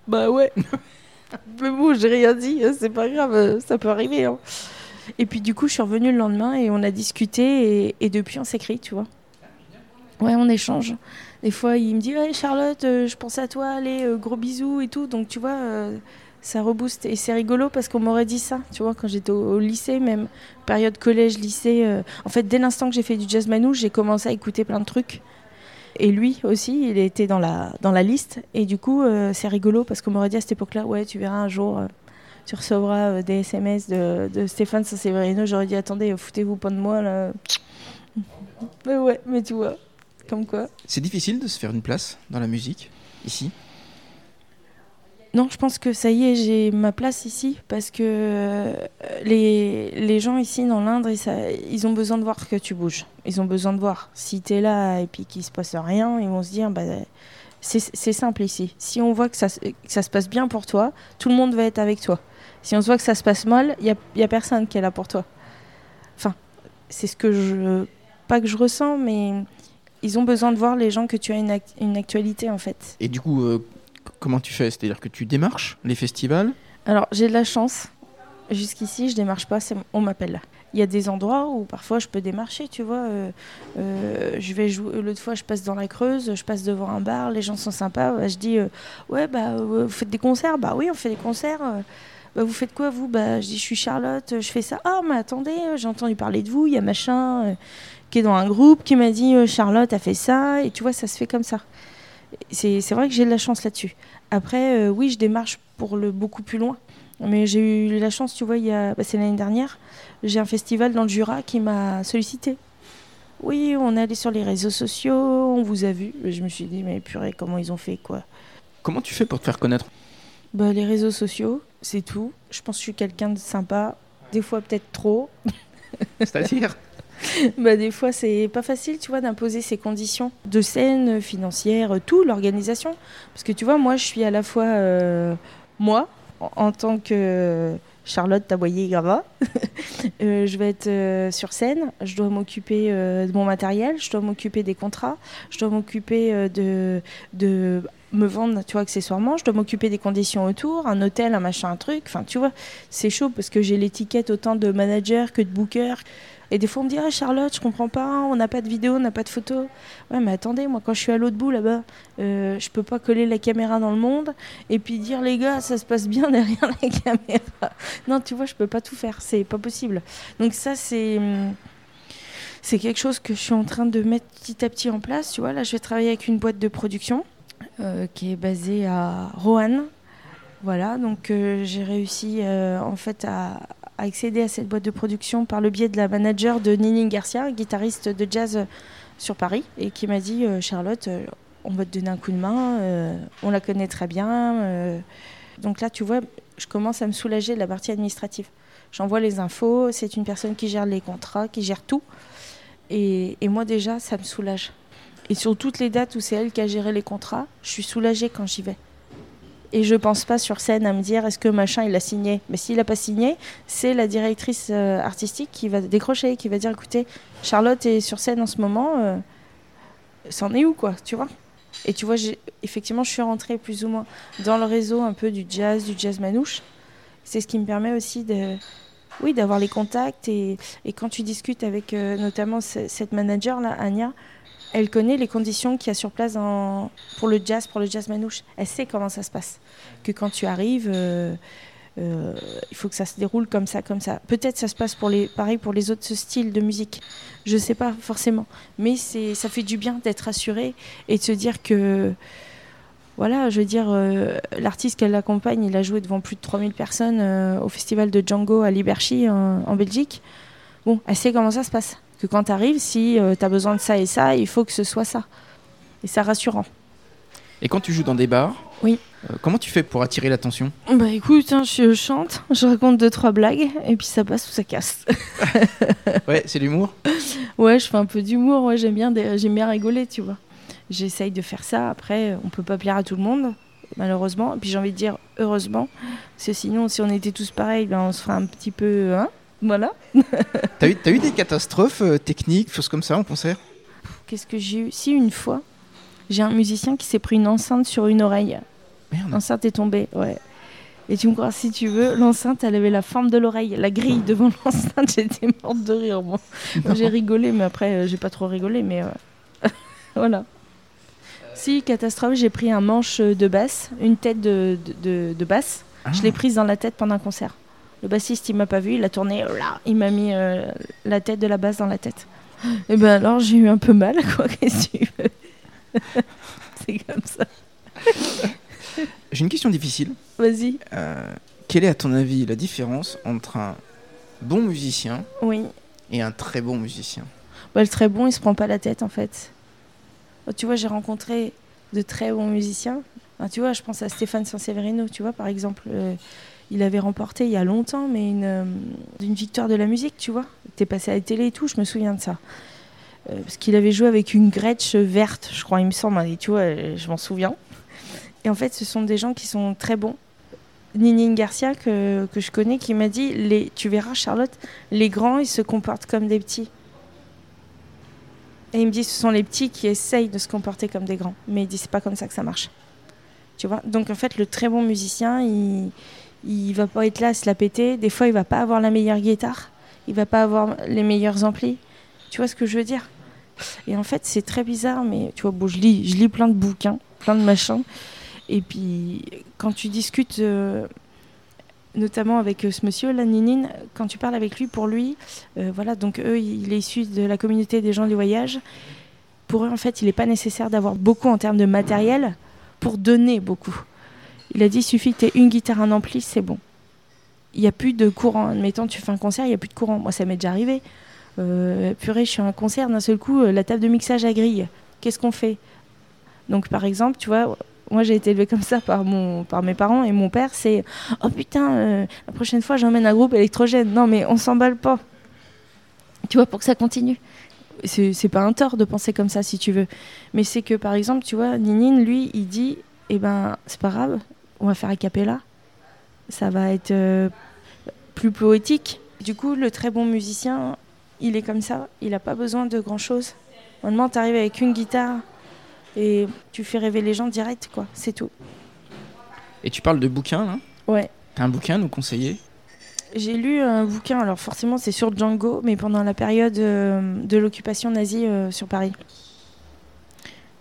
Bah ouais. [laughs] Mais bon, j'ai rien dit, euh, c'est pas grave, euh, ça peut arriver. hein. Et puis du coup, je suis revenue le lendemain et on a discuté et, et depuis, on s'écrit, tu vois. Ouais, on échange. Des fois, il me dit Ouais, Charlotte, euh, je pense à toi, allez, gros bisous et tout. Donc, tu vois, ça rebooste. Et c'est rigolo parce qu'on m'aurait dit ça, tu vois, quand j'étais au, lycée, même période collège, lycée. euh, en fait, dès l'instant que j'ai fait du jazz manouche, j'ai commencé à écouter plein de trucs. Et lui aussi, il était dans la, dans la liste. Et du coup, euh, c'est rigolo parce qu'on m'aurait dit à cette époque-là Ouais, tu verras un jour. tu recevras euh, des SMS de, de Stéphane Sanseverino. J'aurais dit attendez, foutez-vous pas de moi là. [laughs] mais ouais, mais tu vois, comme quoi. C'est difficile de se faire une place dans la musique, ici? Non, je pense que ça y est, j'ai ma place ici parce que euh, les, les gens ici dans l'Indre, ils, ont besoin de voir que tu bouges. Ils ont besoin de voir. Si tu es là et puis qu'il se passe rien, ils vont se dire bah, c'est simple ici. Si on voit que ça, ça se passe bien pour toi, tout le monde va être avec toi. Si on se voit que ça se passe mal, il n'y a, y a personne qui est là pour toi. Enfin, c'est ce que je. Pas que je ressens, mais ils ont besoin de voir les gens que tu as une, une actualité en fait. Et du coup, euh, comment tu fais? C'est-à-dire que tu démarches les festivals? Alors j'ai de la chance. Jusqu'ici, je démarche pas, on m'appelle. Il y a des endroits où parfois je peux démarcher, tu vois. euh, euh, je vais jouer. L'autre fois, je passe dans la Creuse, je passe devant un bar, les gens sont sympas. bah, je dis, euh, ouais, bah, vous faites des concerts? Bah oui, on fait des concerts. Bah, vous faites quoi, vous? Bah, je dis, je suis Charlotte, je fais ça. Ah, mais attendez, j'ai entendu parler de vous, il y a machin qui est dans un groupe qui m'a dit, Charlotte a fait ça. Et tu vois, ça se fait comme ça. C'est vrai que j'ai de la chance là-dessus. Après, euh, oui, je démarche pour le beaucoup plus loin. Mais j'ai eu la chance, tu vois, il y a, bah, c'est l'année dernière, j'ai un festival dans le Jura qui m'a sollicité. Oui, on est allé sur les réseaux sociaux, on vous a vu. Et Je me suis dit, mais purée, comment ils ont fait, quoi Comment tu fais pour te faire connaître? Bah, Les réseaux sociaux, c'est tout. Je pense que je suis quelqu'un de sympa, des fois peut-être trop. C'est-à-dire? [laughs] bah, des fois, c'est pas facile, tu vois, d'imposer ces conditions de scène, financière, tout, l'organisation. Parce que tu vois, moi, je suis à la fois euh, moi, en, tant que Charlotte Taboyer Grava. [laughs] Euh, je vais être euh, sur scène, je dois m'occuper euh, de mon matériel, je dois m'occuper des contrats, je dois m'occuper euh, de, de me vendre, tu vois, accessoirement, je dois m'occuper des conditions autour, un hôtel, un machin, un truc. Enfin, tu vois, c'est chaud parce que j'ai l'étiquette autant de manager que de booker. Et des fois, on me dit Ah, Charlotte, je comprends pas, on n'a pas de vidéo, on n'a pas de photo. Ouais, mais attendez, moi, quand je suis à l'autre bout là-bas, euh, je peux pas coller la caméra dans le monde et puis dire Les gars, ça se passe bien derrière [laughs] la caméra. Non, tu vois, je peux pas tout faire, c'est pas possible. Donc, ça, c'est. hum, C'est quelque chose que je suis en train de mettre petit à petit en place. Tu vois, là, je vais travailler avec une boîte de production euh, qui est basée à Roanne. Voilà, donc euh, j'ai réussi euh, en fait à, accéder à cette boîte de production par le biais de la manager de Nini Garcia, guitariste de jazz euh, sur Paris, et qui m'a dit Charlotte, on va te donner un coup de main, on la connaît très bien. Donc là, tu vois, je commence à me soulager de la partie administrative. J'envoie les infos, c'est une personne qui gère les contrats, qui gère tout. Et, et moi déjà, ça me soulage. Et sur toutes les dates où c'est elle qui a géré les contrats, je suis soulagée quand j'y vais. Et je pense pas sur scène à me dire est-ce que machin il a signé. Mais s'il a pas signé, c'est la directrice euh, artistique qui va décrocher, qui va dire écoutez, Charlotte est sur scène en ce moment, euh, c'en est où quoi, tu vois? Et tu vois, effectivement, je suis rentrée plus ou moins dans le réseau un peu du jazz, du jazz manouche. C'est ce qui me permet aussi de, oui, d'avoir les contacts et, quand tu discutes avec euh, notamment ce- cette manager là, Anya, elle connaît les conditions qu'il y a sur place pour le jazz, pour le jazz manouche. Elle sait comment ça se passe. Que quand tu arrives, euh, euh, il faut que ça se déroule comme ça, comme ça. Peut-être ça se passe pour les, pareil pour les autres styles de musique. Je sais pas forcément, mais ça fait du bien d'être assuré et de se dire que, voilà, je veux dire, euh, l'artiste qu'elle accompagne, il a joué devant plus de 3000 personnes au festival de Django à Liberchy en, en Belgique. Bon, elle sait comment ça se passe. Que quand tu arrives, si tu as besoin de ça et ça, il faut que ce soit ça. Et c'est rassurant. Et quand tu joues dans des bars, Oui. euh, comment tu fais pour attirer l'attention? Bah écoute, hein, je chante, je raconte deux trois blagues et puis ça passe ou ça casse. [laughs] Ouais, c'est l'humour? ouais, je fais un peu d'humour, ouais, j'aime bien, des- j'aime bien rigoler, tu vois. J'essaye de faire ça. Après, on peut pas plaire à tout le monde, malheureusement. Et puis j'ai envie de dire heureusement, parce que sinon, si on était tous pareils, ben, on se ferait un petit peu, hein, voilà. [laughs] T'as eu, eu des catastrophes euh, techniques, choses comme ça en concert? Qu'est-ce que j'ai eu? Si une fois, j'ai un musicien qui s'est pris une enceinte sur une oreille. Merde. L'enceinte est tombée, ouais. Et tu me crois, si tu veux, l'enceinte, elle avait la forme de l'oreille. La grille devant [laughs] l'enceinte, j'étais morte de rire. Bon, [laughs] j'ai rigolé, mais après, euh, j'ai pas trop rigolé, mais euh, voilà. Si, catastrophe, j'ai pris un manche de basse, une tête de, de, de- de basse. Ah. Je l'ai prise dans la tête pendant un concert. Le bassiste, il m'a pas vu, il a tourné, là, il m'a mis euh, la tête de la basse dans la tête. [gasps] Et ben alors, j'ai eu un peu mal, [laughs] quoi, qu'est-ce que tu veux? [laughs] C'est comme ça. J'ai une question difficile. Vas-y. Euh, quelle est à ton avis la différence entre un bon musicien Oui. et un très bon musicien? Bah, le très bon, il se prend pas la tête en fait. Oh, Tu vois, j'ai rencontré de très bons musiciens. Enfin, tu vois, je pense à Stéphane Sanseverino, tu vois, par exemple. euh, il avait remporté il y a longtemps, mais une, euh, une victoire de la musique, tu vois. Il était passé à la télé et tout, je me souviens de ça. euh, parce qu'il avait joué avec une Gretsch verte, je crois, il me semble. Et tu vois, euh, je m'en souviens. Et en fait, ce sont des gens qui sont très bons. Ninine Garcia, que, que je connais, qui m'a dit les, Tu verras, Charlotte, les grands, ils se comportent comme des petits. Et il me dit Ce sont les petits qui essayent de se comporter comme des grands. Mais il dit C'est pas comme ça que ça marche. Tu vois? Donc, en fait, le très bon musicien, il, il va pas être là à se la péter. Des fois, il va pas avoir la meilleure guitare. Il va pas avoir les meilleurs amplis. Tu vois ce que je veux dire? Et en fait, c'est très bizarre, mais tu vois, bon, je lis, je lis plein de bouquins, plein de machins. Et puis, quand tu discutes, euh, notamment avec euh, ce monsieur, la Ninine, quand tu parles avec lui, pour lui, euh, voilà, donc eux, il est issu de la communauté des gens du voyage. Pour eux, en fait, il n'est pas nécessaire d'avoir beaucoup en termes de matériel pour donner beaucoup. Il a dit, il suffit que tu aies une guitare, un ampli, c'est bon. Il n'y a plus de courant. Admettons, tu fais un concert, il n'y a plus de courant. Moi, ça m'est déjà arrivé. Euh, purée, je suis à un concert, d'un seul coup, euh, la table de mixage à grille. Qu'est-ce qu'on fait? Donc, par exemple, tu vois, moi j'ai été élevée comme ça par, mes parents et mon père, c'est Oh putain, euh, la prochaine fois j'emmène un groupe électrogène. Non, mais on s'emballe pas. Tu vois, pour que ça continue. C'est pas un tort de penser comme ça si tu veux. Mais c'est que par exemple, tu vois, Ninine, lui, il dit Eh ben, c'est pas grave, on va faire a cappella. Ça va être euh, plus poétique. Du coup, le très bon musicien, il est comme ça, il n'a pas besoin de grand chose. Normalement, tu arrives avec une guitare et tu fais rêver les gens direct, quoi. C'est tout. Et tu parles de bouquins, là? Ouais. T'as un bouquin à nous conseiller? J'ai lu un bouquin, alors forcément c'est sur Django, mais pendant la période euh, de l'occupation nazie euh, sur Paris.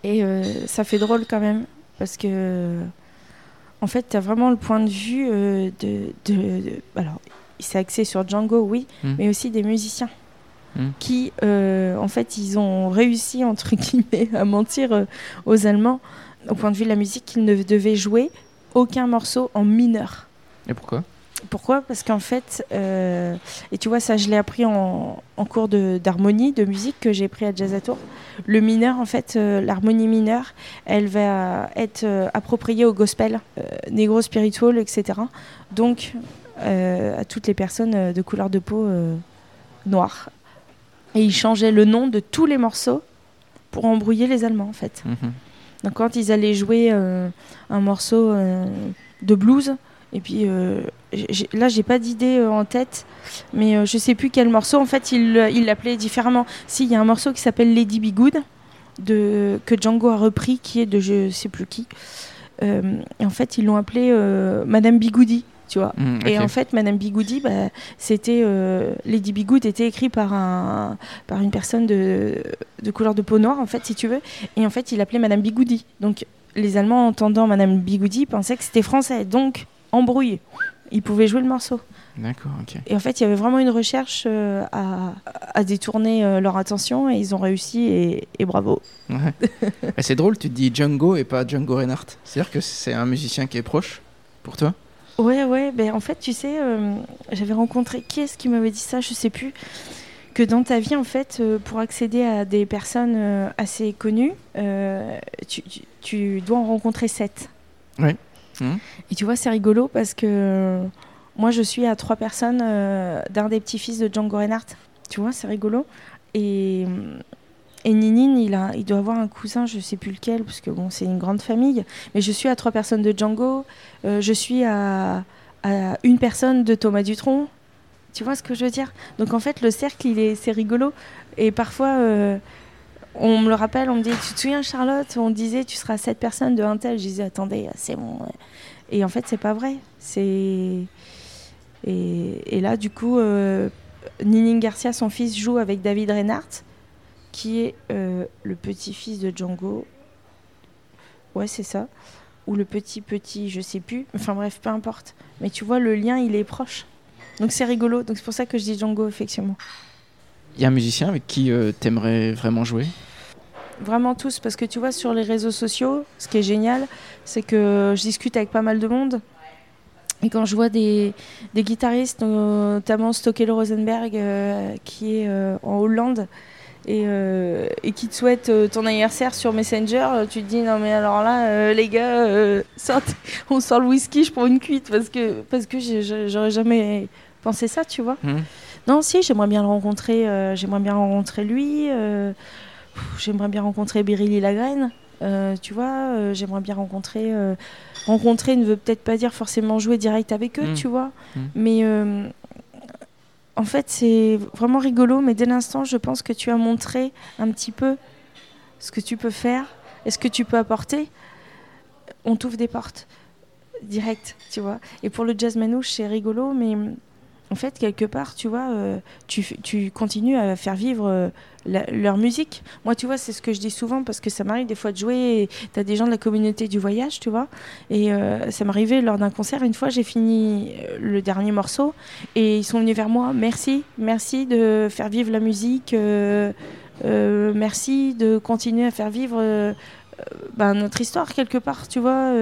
Et euh, ça fait drôle quand même, parce que en fait tu as vraiment le point de vue euh, de, de- de- Alors, c'est axé sur Django, oui, Hmm. mais aussi des musiciens. Hmm. Qui, euh, en fait, ils ont réussi, entre guillemets, à mentir euh, aux Allemands, au point de vue de la musique, qu'ils ne devaient jouer aucun morceau en mineur. Et pourquoi? Pourquoi? Parce qu'en fait, euh, et tu vois, ça, je l'ai appris en, en cours d'harmonie, de, musique que j'ai pris à Jazz à Tours. Le mineur, en fait, euh, l'harmonie mineure, elle va être euh, appropriée au gospel, négro spiritual, etc. Donc, à toutes les personnes de couleur de peau noire. Et il changeait le nom de tous les morceaux pour embrouiller les Allemands, en fait. Mhm. Donc quand ils allaient jouer un morceau de blues, et puis euh, là j'ai pas d'idée euh, en tête, mais euh, je sais plus quel morceau. En fait, il l'appelait différemment. Si, il y a un morceau qui s'appelle Lady Be Good, de, que Django a repris, qui est de je sais plus qui. Euh, et en fait, ils l'ont appelé euh, Madame Bigoudi, tu vois. Mhm, Et en fait, Madame Bigoudi, bah, c'était euh, Lady Bigoud était écrit par un par une personne de, de couleur de peau noire, en fait, si tu veux. Et en fait, il l'appelait Madame Bigoudi. Donc, les Allemands, entendant Madame Bigoudi, pensaient que c'était français. Donc, embrouillé. Ils pouvaient jouer le morceau. D'accord, ok. Et en fait, il y avait vraiment une recherche euh, à, à détourner euh, leur attention et ils ont réussi et, et bravo. Ouais. [laughs] C'est drôle, tu te dis Django et pas Django Reinhardt. C'est-à-dire que c'est un musicien qui est proche pour toi? Ouais, ouais, ben en fait, tu sais, euh, j'avais rencontré, qui est-ce qui m'avait dit ça, je sais plus, que dans ta vie, en fait, pour accéder à des personnes assez connues, tu, tu- tu dois en rencontrer sept. Ouais. Mhm. Et tu vois, c'est rigolo parce que euh, moi, je suis à trois personnes euh, d'un des petits-fils de Django Reinhardt. Tu vois, c'est rigolo. Et, et Ninine, il, a, il doit avoir un cousin, je sais plus lequel, parce que bon, c'est une grande famille. Mais je suis à trois personnes de Django. euh, je suis à, à une personne de Thomas Dutronc. Tu vois ce que je veux dire? Donc en fait, le cercle, est, c'est rigolo. Et parfois, euh, on me le rappelle, on me dit Tu te souviens, Charlotte On disait Tu seras sept personnes de un tel. Je disais Attendez, c'est bon. Et en fait, c'est pas vrai. C'est. Et, et là, du coup, euh, Ninine Garcia, son fils, joue avec David Reinhardt, qui est euh, le petit-fils de Django. Ouais, c'est ça. Ou le petit-petit, je sais plus. Enfin bref, peu importe. Mais tu vois, le lien, il est proche. Donc c'est rigolo. Donc c'est pour ça que je dis Django, effectivement. Il y a un musicien avec qui euh, t'aimerais vraiment jouer? Vraiment tous, parce que tu vois, sur les réseaux sociaux, ce qui est génial, c'est que je discute avec pas mal de monde. Et quand je vois des, des guitaristes, notamment Stokelo Rosenberg, euh, qui est euh, en Hollande, et, euh, et qui te souhaite ton anniversaire sur Messenger, tu te dis non mais alors là, les gars, sortez- [laughs] on sort le whisky, je prends une cuite, parce que, parce j'aurais jamais pensé ça, tu vois. Mhm. Non, si, j'aimerais bien le rencontrer. euh, j'aimerais bien rencontrer lui. euh, j'aimerais bien rencontrer Beryl Lagraine. Euh, tu vois, j'aimerais bien rencontrer. rencontrer ne veut peut-être pas dire forcément jouer direct avec eux, Mm. tu vois. Mm. Mais en fait, c'est vraiment rigolo. Mais dès l'instant, je pense que tu as montré un petit peu ce que tu peux faire et ce que tu peux apporter. On t'ouvre des portes direct, tu vois. Et pour le jazz manouche, c'est rigolo, mais en fait, quelque part, tu vois, euh, tu, continues à faire vivre euh, leur musique. Moi, tu vois, c'est ce que je dis souvent parce que ça m'arrive des fois de jouer. Tu as des gens de la communauté du voyage, tu vois. Et euh, ça m'arrivait lors d'un concert. Une fois, j'ai fini euh, le dernier morceau et ils sont venus vers moi. Merci, merci de faire vivre la musique. merci de continuer à faire vivre ben, notre histoire quelque part, tu vois.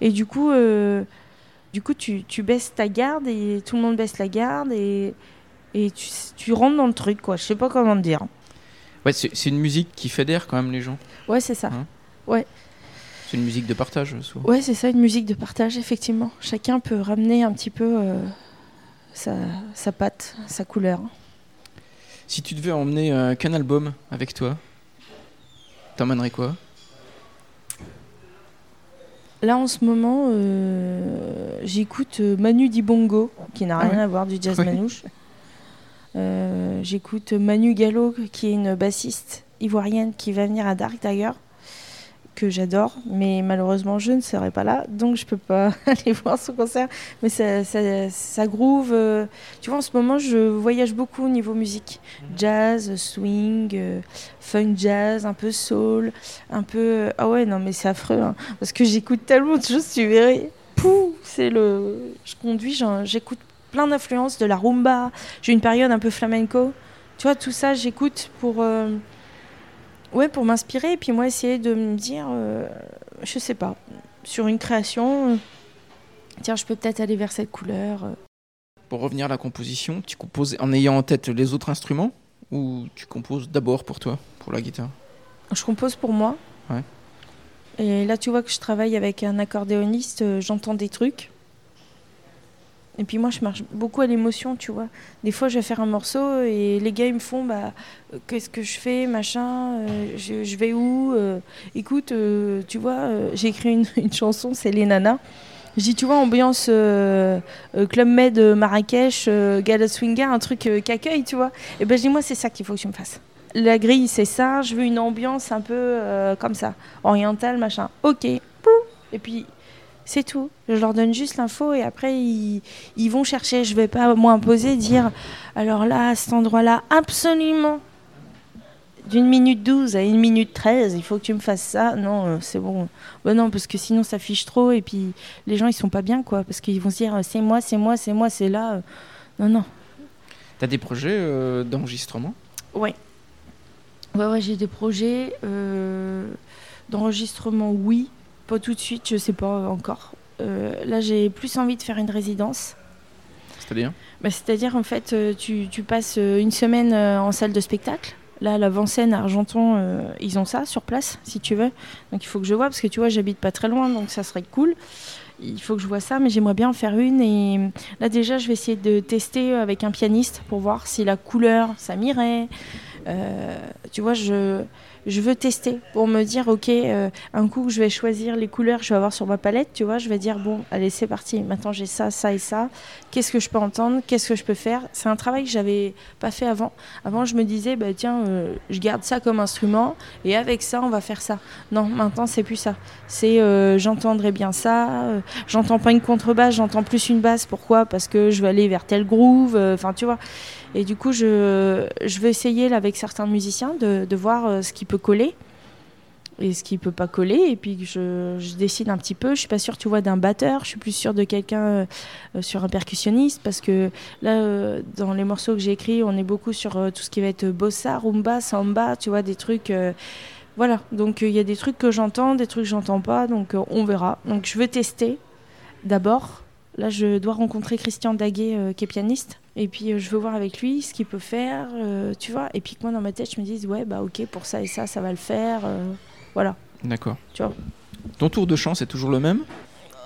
et du coup. Du coup, tu, tu baisses ta garde et tout le monde baisse la garde et, et tu, tu rentres dans le truc, quoi. Je sais pas comment te dire. Ouais, c'est une musique qui fédère quand même les gens. Ouais, c'est ça. Hein C'est une musique de partage, souvent. Ouais, c'est ça, une musique de partage, effectivement. Chacun peut ramener un petit peu euh, sa, sa patte, sa couleur. Si tu devais emmener euh, qu'un album avec toi, t'emmènerais quoi? Là, en ce moment, euh, j'écoute euh, Manu Dibongo, qui n'a Ah rien ouais. à voir du jazz Oui. manouche. Euh, j'écoute Manu Gallo, qui est une bassiste ivoirienne qui va venir à Dark d'ailleurs, que j'adore, mais malheureusement je ne serai pas là, donc je peux pas [laughs] aller voir son concert. Mais ça, ça, ça groove. euh, Tu vois, en ce moment, je voyage beaucoup au niveau musique. Jazz, swing, euh, funk jazz, un peu soul, un peu... Ah ouais, non mais c'est affreux, hein, parce que j'écoute tellement de choses, tu verrais. Pouh, c'est le... Je conduis, j'écoute plein d'influences, de la rumba, j'ai une période un peu flamenco. Tu vois, tout ça, j'écoute pour... euh, Ouais, pour m'inspirer, et puis moi essayer de me dire, euh, je sais pas, sur une création, euh, tiens, je peux peut-être aller vers cette couleur. euh. Pour revenir à la composition, tu composes en ayant en tête les autres instruments ou tu composes d'abord pour toi, pour la guitare? Je compose pour moi. Ouais. Et là, tu vois que je travaille avec un accordéoniste, euh, j'entends des trucs. Et puis moi, je marche beaucoup à l'émotion, tu vois. Des fois, je vais faire un morceau et les gars, ils me font, bah, euh, qu'est-ce que je fais, machin, euh, je, vais où euh, Écoute, tu vois, j'ai écrit [laughs] une, chanson, c'est Les Nanas. Je dis, tu vois, ambiance Club Med Marrakech, euh, Gala Swinger, un truc qu'accueille, tu vois. Et ben, je dis, moi, c'est ça qu'il faut que tu me fasses. La grille, c'est ça. Je veux une ambiance un peu comme ça, orientale, machin. Ok. Et puis, c'est tout. Je leur donne juste l'info et après, ils, ils vont chercher. Je vais pas, moi, imposer, dire alors là, à cet endroit-là, absolument, d'une minute 12 à une minute 13, il faut que tu me fasses ça. Non, euh, c'est bon. Bah non, parce que sinon, ça fiche trop et puis les gens, ils sont pas bien, quoi. Parce qu'ils vont se dire euh, c'est moi, c'est moi, c'est moi, c'est là. euh. Non, non. T'as des projets euh, d'enregistrement? Ouais. Ouais, ouais, j'ai des projets euh, d'enregistrement, oui. Pas tout de suite, je sais pas encore. Euh, là, j'ai plus envie de faire une résidence. C'est-à-dire? Bah, C'est-à-dire, en fait, euh, tu, tu passes euh, une semaine en salle de spectacle. Là, la Vincennes à Argenton, euh, ils ont ça sur place, si tu veux. Donc, il faut que je vois, parce que tu vois, j'habite pas très loin, donc ça serait cool. Il faut que je vois ça, mais j'aimerais bien en faire une. Et là, déjà, je vais essayer de tester avec un pianiste pour voir si la couleur, ça m'irait. Euh, tu vois, je, je veux tester pour me dire, ok, euh, un coup, je vais choisir les couleurs que je vais avoir sur ma palette. Tu vois, je vais dire, bon, allez, c'est parti. Maintenant, j'ai ça, ça et ça. Qu'est-ce que je peux entendre? Qu'est-ce que je peux faire? C'est un travail que j'avais pas fait avant. Avant, je me disais, bah, tiens, euh, je garde ça comme instrument et avec ça, on va faire ça. Non, maintenant, c'est plus ça. C'est j'entendrai bien ça. euh, j'entends pas une contrebasse, j'entends plus une basse. Pourquoi? Parce que je vais aller vers tel groove. Enfin, tu vois. Et du coup, je, je vais essayer avec certains musiciens de, de voir euh, ce qui peut coller et ce qui peut pas coller. Et puis je, je décide un petit peu. Je suis pas sûre, tu vois, d'un batteur. Je suis plus sûre de quelqu'un euh, euh, sur un percussionniste parce que là, dans les morceaux que j'ai écrits, on est beaucoup sur tout ce qui va être bossa, rumba, samba, tu vois, des trucs. voilà. Donc il y a des trucs que j'entends, des trucs que j'entends pas. Donc on verra. Donc je veux tester d'abord. Là, je dois rencontrer Christian Daguet, euh, qui est pianiste. Et puis, euh, je veux voir avec lui ce qu'il peut faire, euh, tu vois. Et puis, que moi, dans ma tête, je me dise, ouais, bah, ok, pour ça et ça, ça va le faire. voilà. D'accord. Tu vois. Ton tour de chant, c'est toujours le même?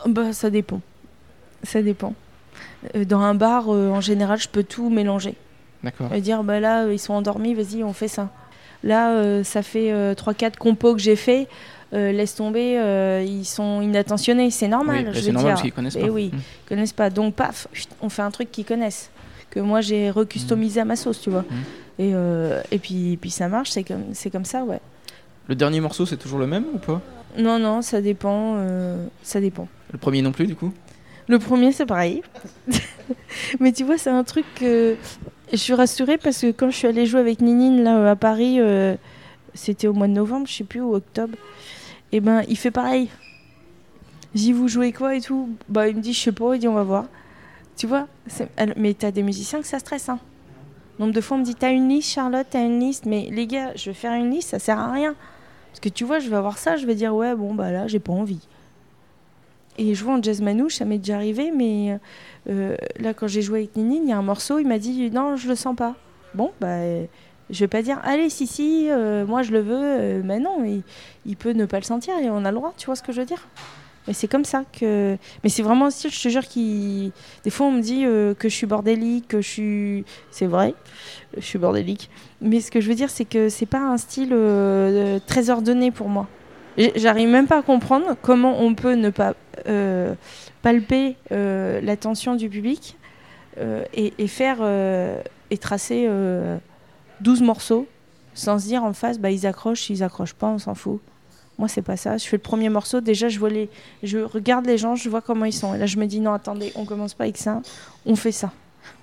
Bah, ça dépend. Ça dépend. Dans un bar, en général, je peux tout mélanger. D'accord. Et dire, bah là, ils sont endormis, vas-y, on fait ça. Là, ça fait 3-4 compos que j'ai fait. Euh, laisse tomber, euh, ils sont inattentionnés. C'est normal, Oui, bah, je c'est normal dire. parce qu'ils connaissent Eh pas. oui, Mm. ils connaissent pas. Donc, paf, on fait un truc qu'ils connaissent. Que moi, j'ai recustomisé à ma sauce, tu vois. Mm. Et, euh, et puis, puis ça marche, c'est comme, c'est comme ça, ouais. Le dernier morceau, c'est toujours le même ou pas? Non, non, ça dépend. euh, ça dépend. Le premier non plus, du coup? Le premier, c'est pareil. [laughs] Mais tu vois, c'est un truc que je suis rassurée parce que quand je suis allée jouer avec Ninine là à Paris, euh, c'était au mois de novembre, je sais plus, ou octobre, et ben il fait pareil. J'y vous jouez quoi et tout Bah il me dit je sais pas, il dit on va voir. Tu vois Mais t'as des musiciens que ça stresse. Hein. Nombre de fois on me dit t'as une liste Charlotte, t'as une liste, mais les gars, je vais faire une liste, ça sert à rien. Parce que tu vois, je vais avoir ça, je vais dire ouais bon bah là j'ai pas envie. Et jouer en jazz manouche, ça m'est déjà arrivé, mais euh, là, quand j'ai joué avec Nini, il y a un morceau, il m'a dit non, je le sens pas. Bon, bah, je vais pas dire allez, si, si, euh, moi je le veux, euh, mais non, il, peut ne pas le sentir et on a le droit, tu vois ce que je veux dire? Mais c'est comme ça que. Mais c'est vraiment style, je te jure, qui. Des fois, on me dit euh, que je suis bordélique, que je suis. C'est vrai, je suis bordélique. Mais ce que je veux dire, c'est que c'est pas un style très ordonné pour moi. J'arrive même pas à comprendre comment on peut ne pas palper l'attention du public et, faire et tracer 12 morceaux sans se dire en face bah ils accrochent, ils accrochent pas, on s'en fout. Moi c'est pas ça. Je fais le premier morceau, déjà je vois les, je regarde les gens, je vois comment ils sont. Et là je me dis non attendez, on commence pas avec ça, on fait ça.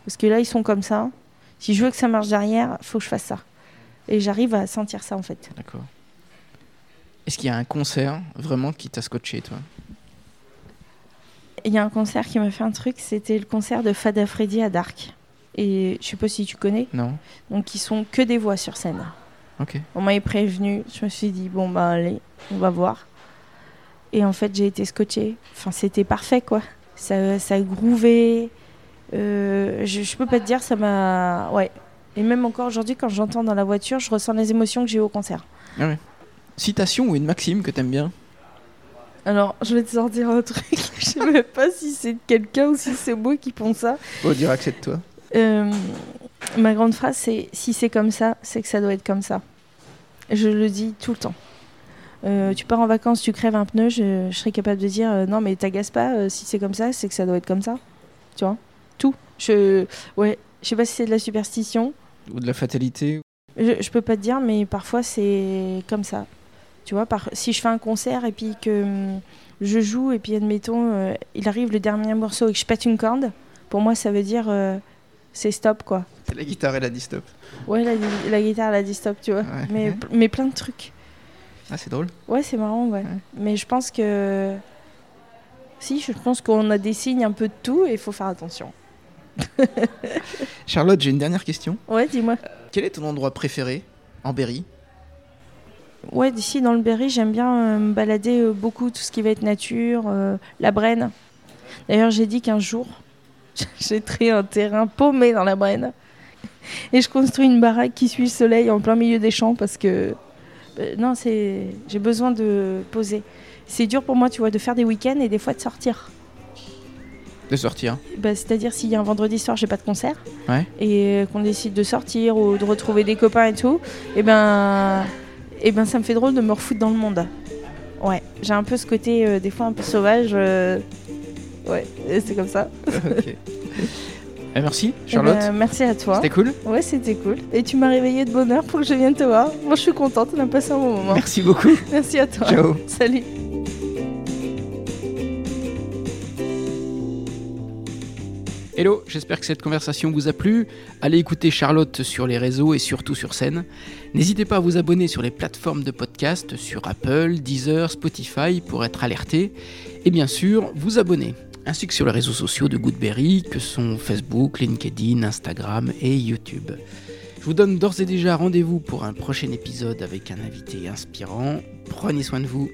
Parce que là ils sont comme ça. Si je veux que ça marche derrière, faut que je fasse ça. Et j'arrive à sentir ça en fait. D'accord. Est-ce qu'il y a un concert vraiment qui t'a scotché, toi? Il y a un concert qui m'a fait un truc, c'était le concert de Fada Freddy à Dark. Et je sais pas si tu connais. Non Donc ils sont que des voix sur scène. Ok. On m'avait prévenu, je me suis dit bon bah allez, on va voir. Et en fait j'ai été scotchée. Enfin c'était parfait quoi. Ça, ça grouvait. Euh, je, je peux pas te dire, ça m'a. Ouais. Et même encore aujourd'hui, quand j'entends dans la voiture, je ressens les émotions que j'ai eu au concert. Citation ou une maxime que t'aimes bien? Alors, je vais te sortir un truc. [laughs] je sais même pas si c'est de quelqu'un ou si c'est moi qui pense ça. Oh, dire accepte-toi. Euh, ma grande phrase, c'est si c'est comme ça, c'est que ça doit être comme ça. Je le dis tout le temps. Euh, tu pars en vacances, tu crèves un pneu, je, je serais capable de dire euh, non mais t'agace pas, si c'est comme ça, c'est que ça doit être comme ça. Tu vois? Tout. Je, ouais, je sais pas si c'est de la superstition. Ou de la fatalité Je, je peux pas te dire, mais parfois c'est comme ça. Tu vois, par, si je fais un concert et puis que hum, je joue et puis admettons, il arrive le dernier morceau et que je pète une corde, pour moi ça veut dire c'est stop quoi. La guitare et la distop. Ouais, la, la guitare, elle a dit stop, tu vois. Ouais. Mais, mais plein de trucs. Ah, c'est drôle. Ouais, c'est marrant, ouais. Ouais. Mais je pense que. Si, je pense qu'on a des signes un peu de tout et il faut faire attention. Charlotte, j'ai une dernière question. Ouais, dis-moi. Quel est ton endroit préféré en Berry? Ouais, d'ici dans le Berry, j'aime bien euh, me balader euh, beaucoup, tout ce qui va être nature, euh, la Brenne. D'ailleurs, j'ai dit qu'un jour, [laughs] créé un terrain paumé dans la Brenne. Et je construis une baraque qui suit le soleil en plein milieu des champs parce que. euh, non, c'est. J'ai besoin de poser. C'est dur pour moi, tu vois, de faire des week-ends et des fois de sortir. De sortir. Bah, C'est-à-dire s'il y a un vendredi soir, j'ai pas de concert, Ouais. et qu'on décide de sortir ou de retrouver des copains et tout, et ben, et ben ça me fait drôle de me refoutre dans le monde. Ouais, j'ai un peu ce côté euh, des fois un peu sauvage. euh, Ouais, c'est comme ça. [laughs] ok. Eh, merci, Eh Charlotte. ben, merci à toi. C'était cool. Ouais, c'était cool. Et tu m'as réveillé de bonne heure pour que je vienne te voir. Moi, je suis contente, on a passé un bon moment. Merci beaucoup. [laughs] Merci à toi. Ciao. Salut. Hello, j'espère que cette conversation vous a plu. Allez écouter Charlotte sur les réseaux et surtout sur scène. N'hésitez pas à vous abonner sur les plateformes de podcast, sur Apple, Deezer, Spotify pour être alerté. Et bien sûr, vous abonner. Ainsi que sur les réseaux sociaux de Goodberry, que sont Facebook, LinkedIn, Instagram et YouTube. Je vous donne d'ores et déjà rendez-vous pour un prochain épisode avec un invité inspirant. Prenez soin de vous.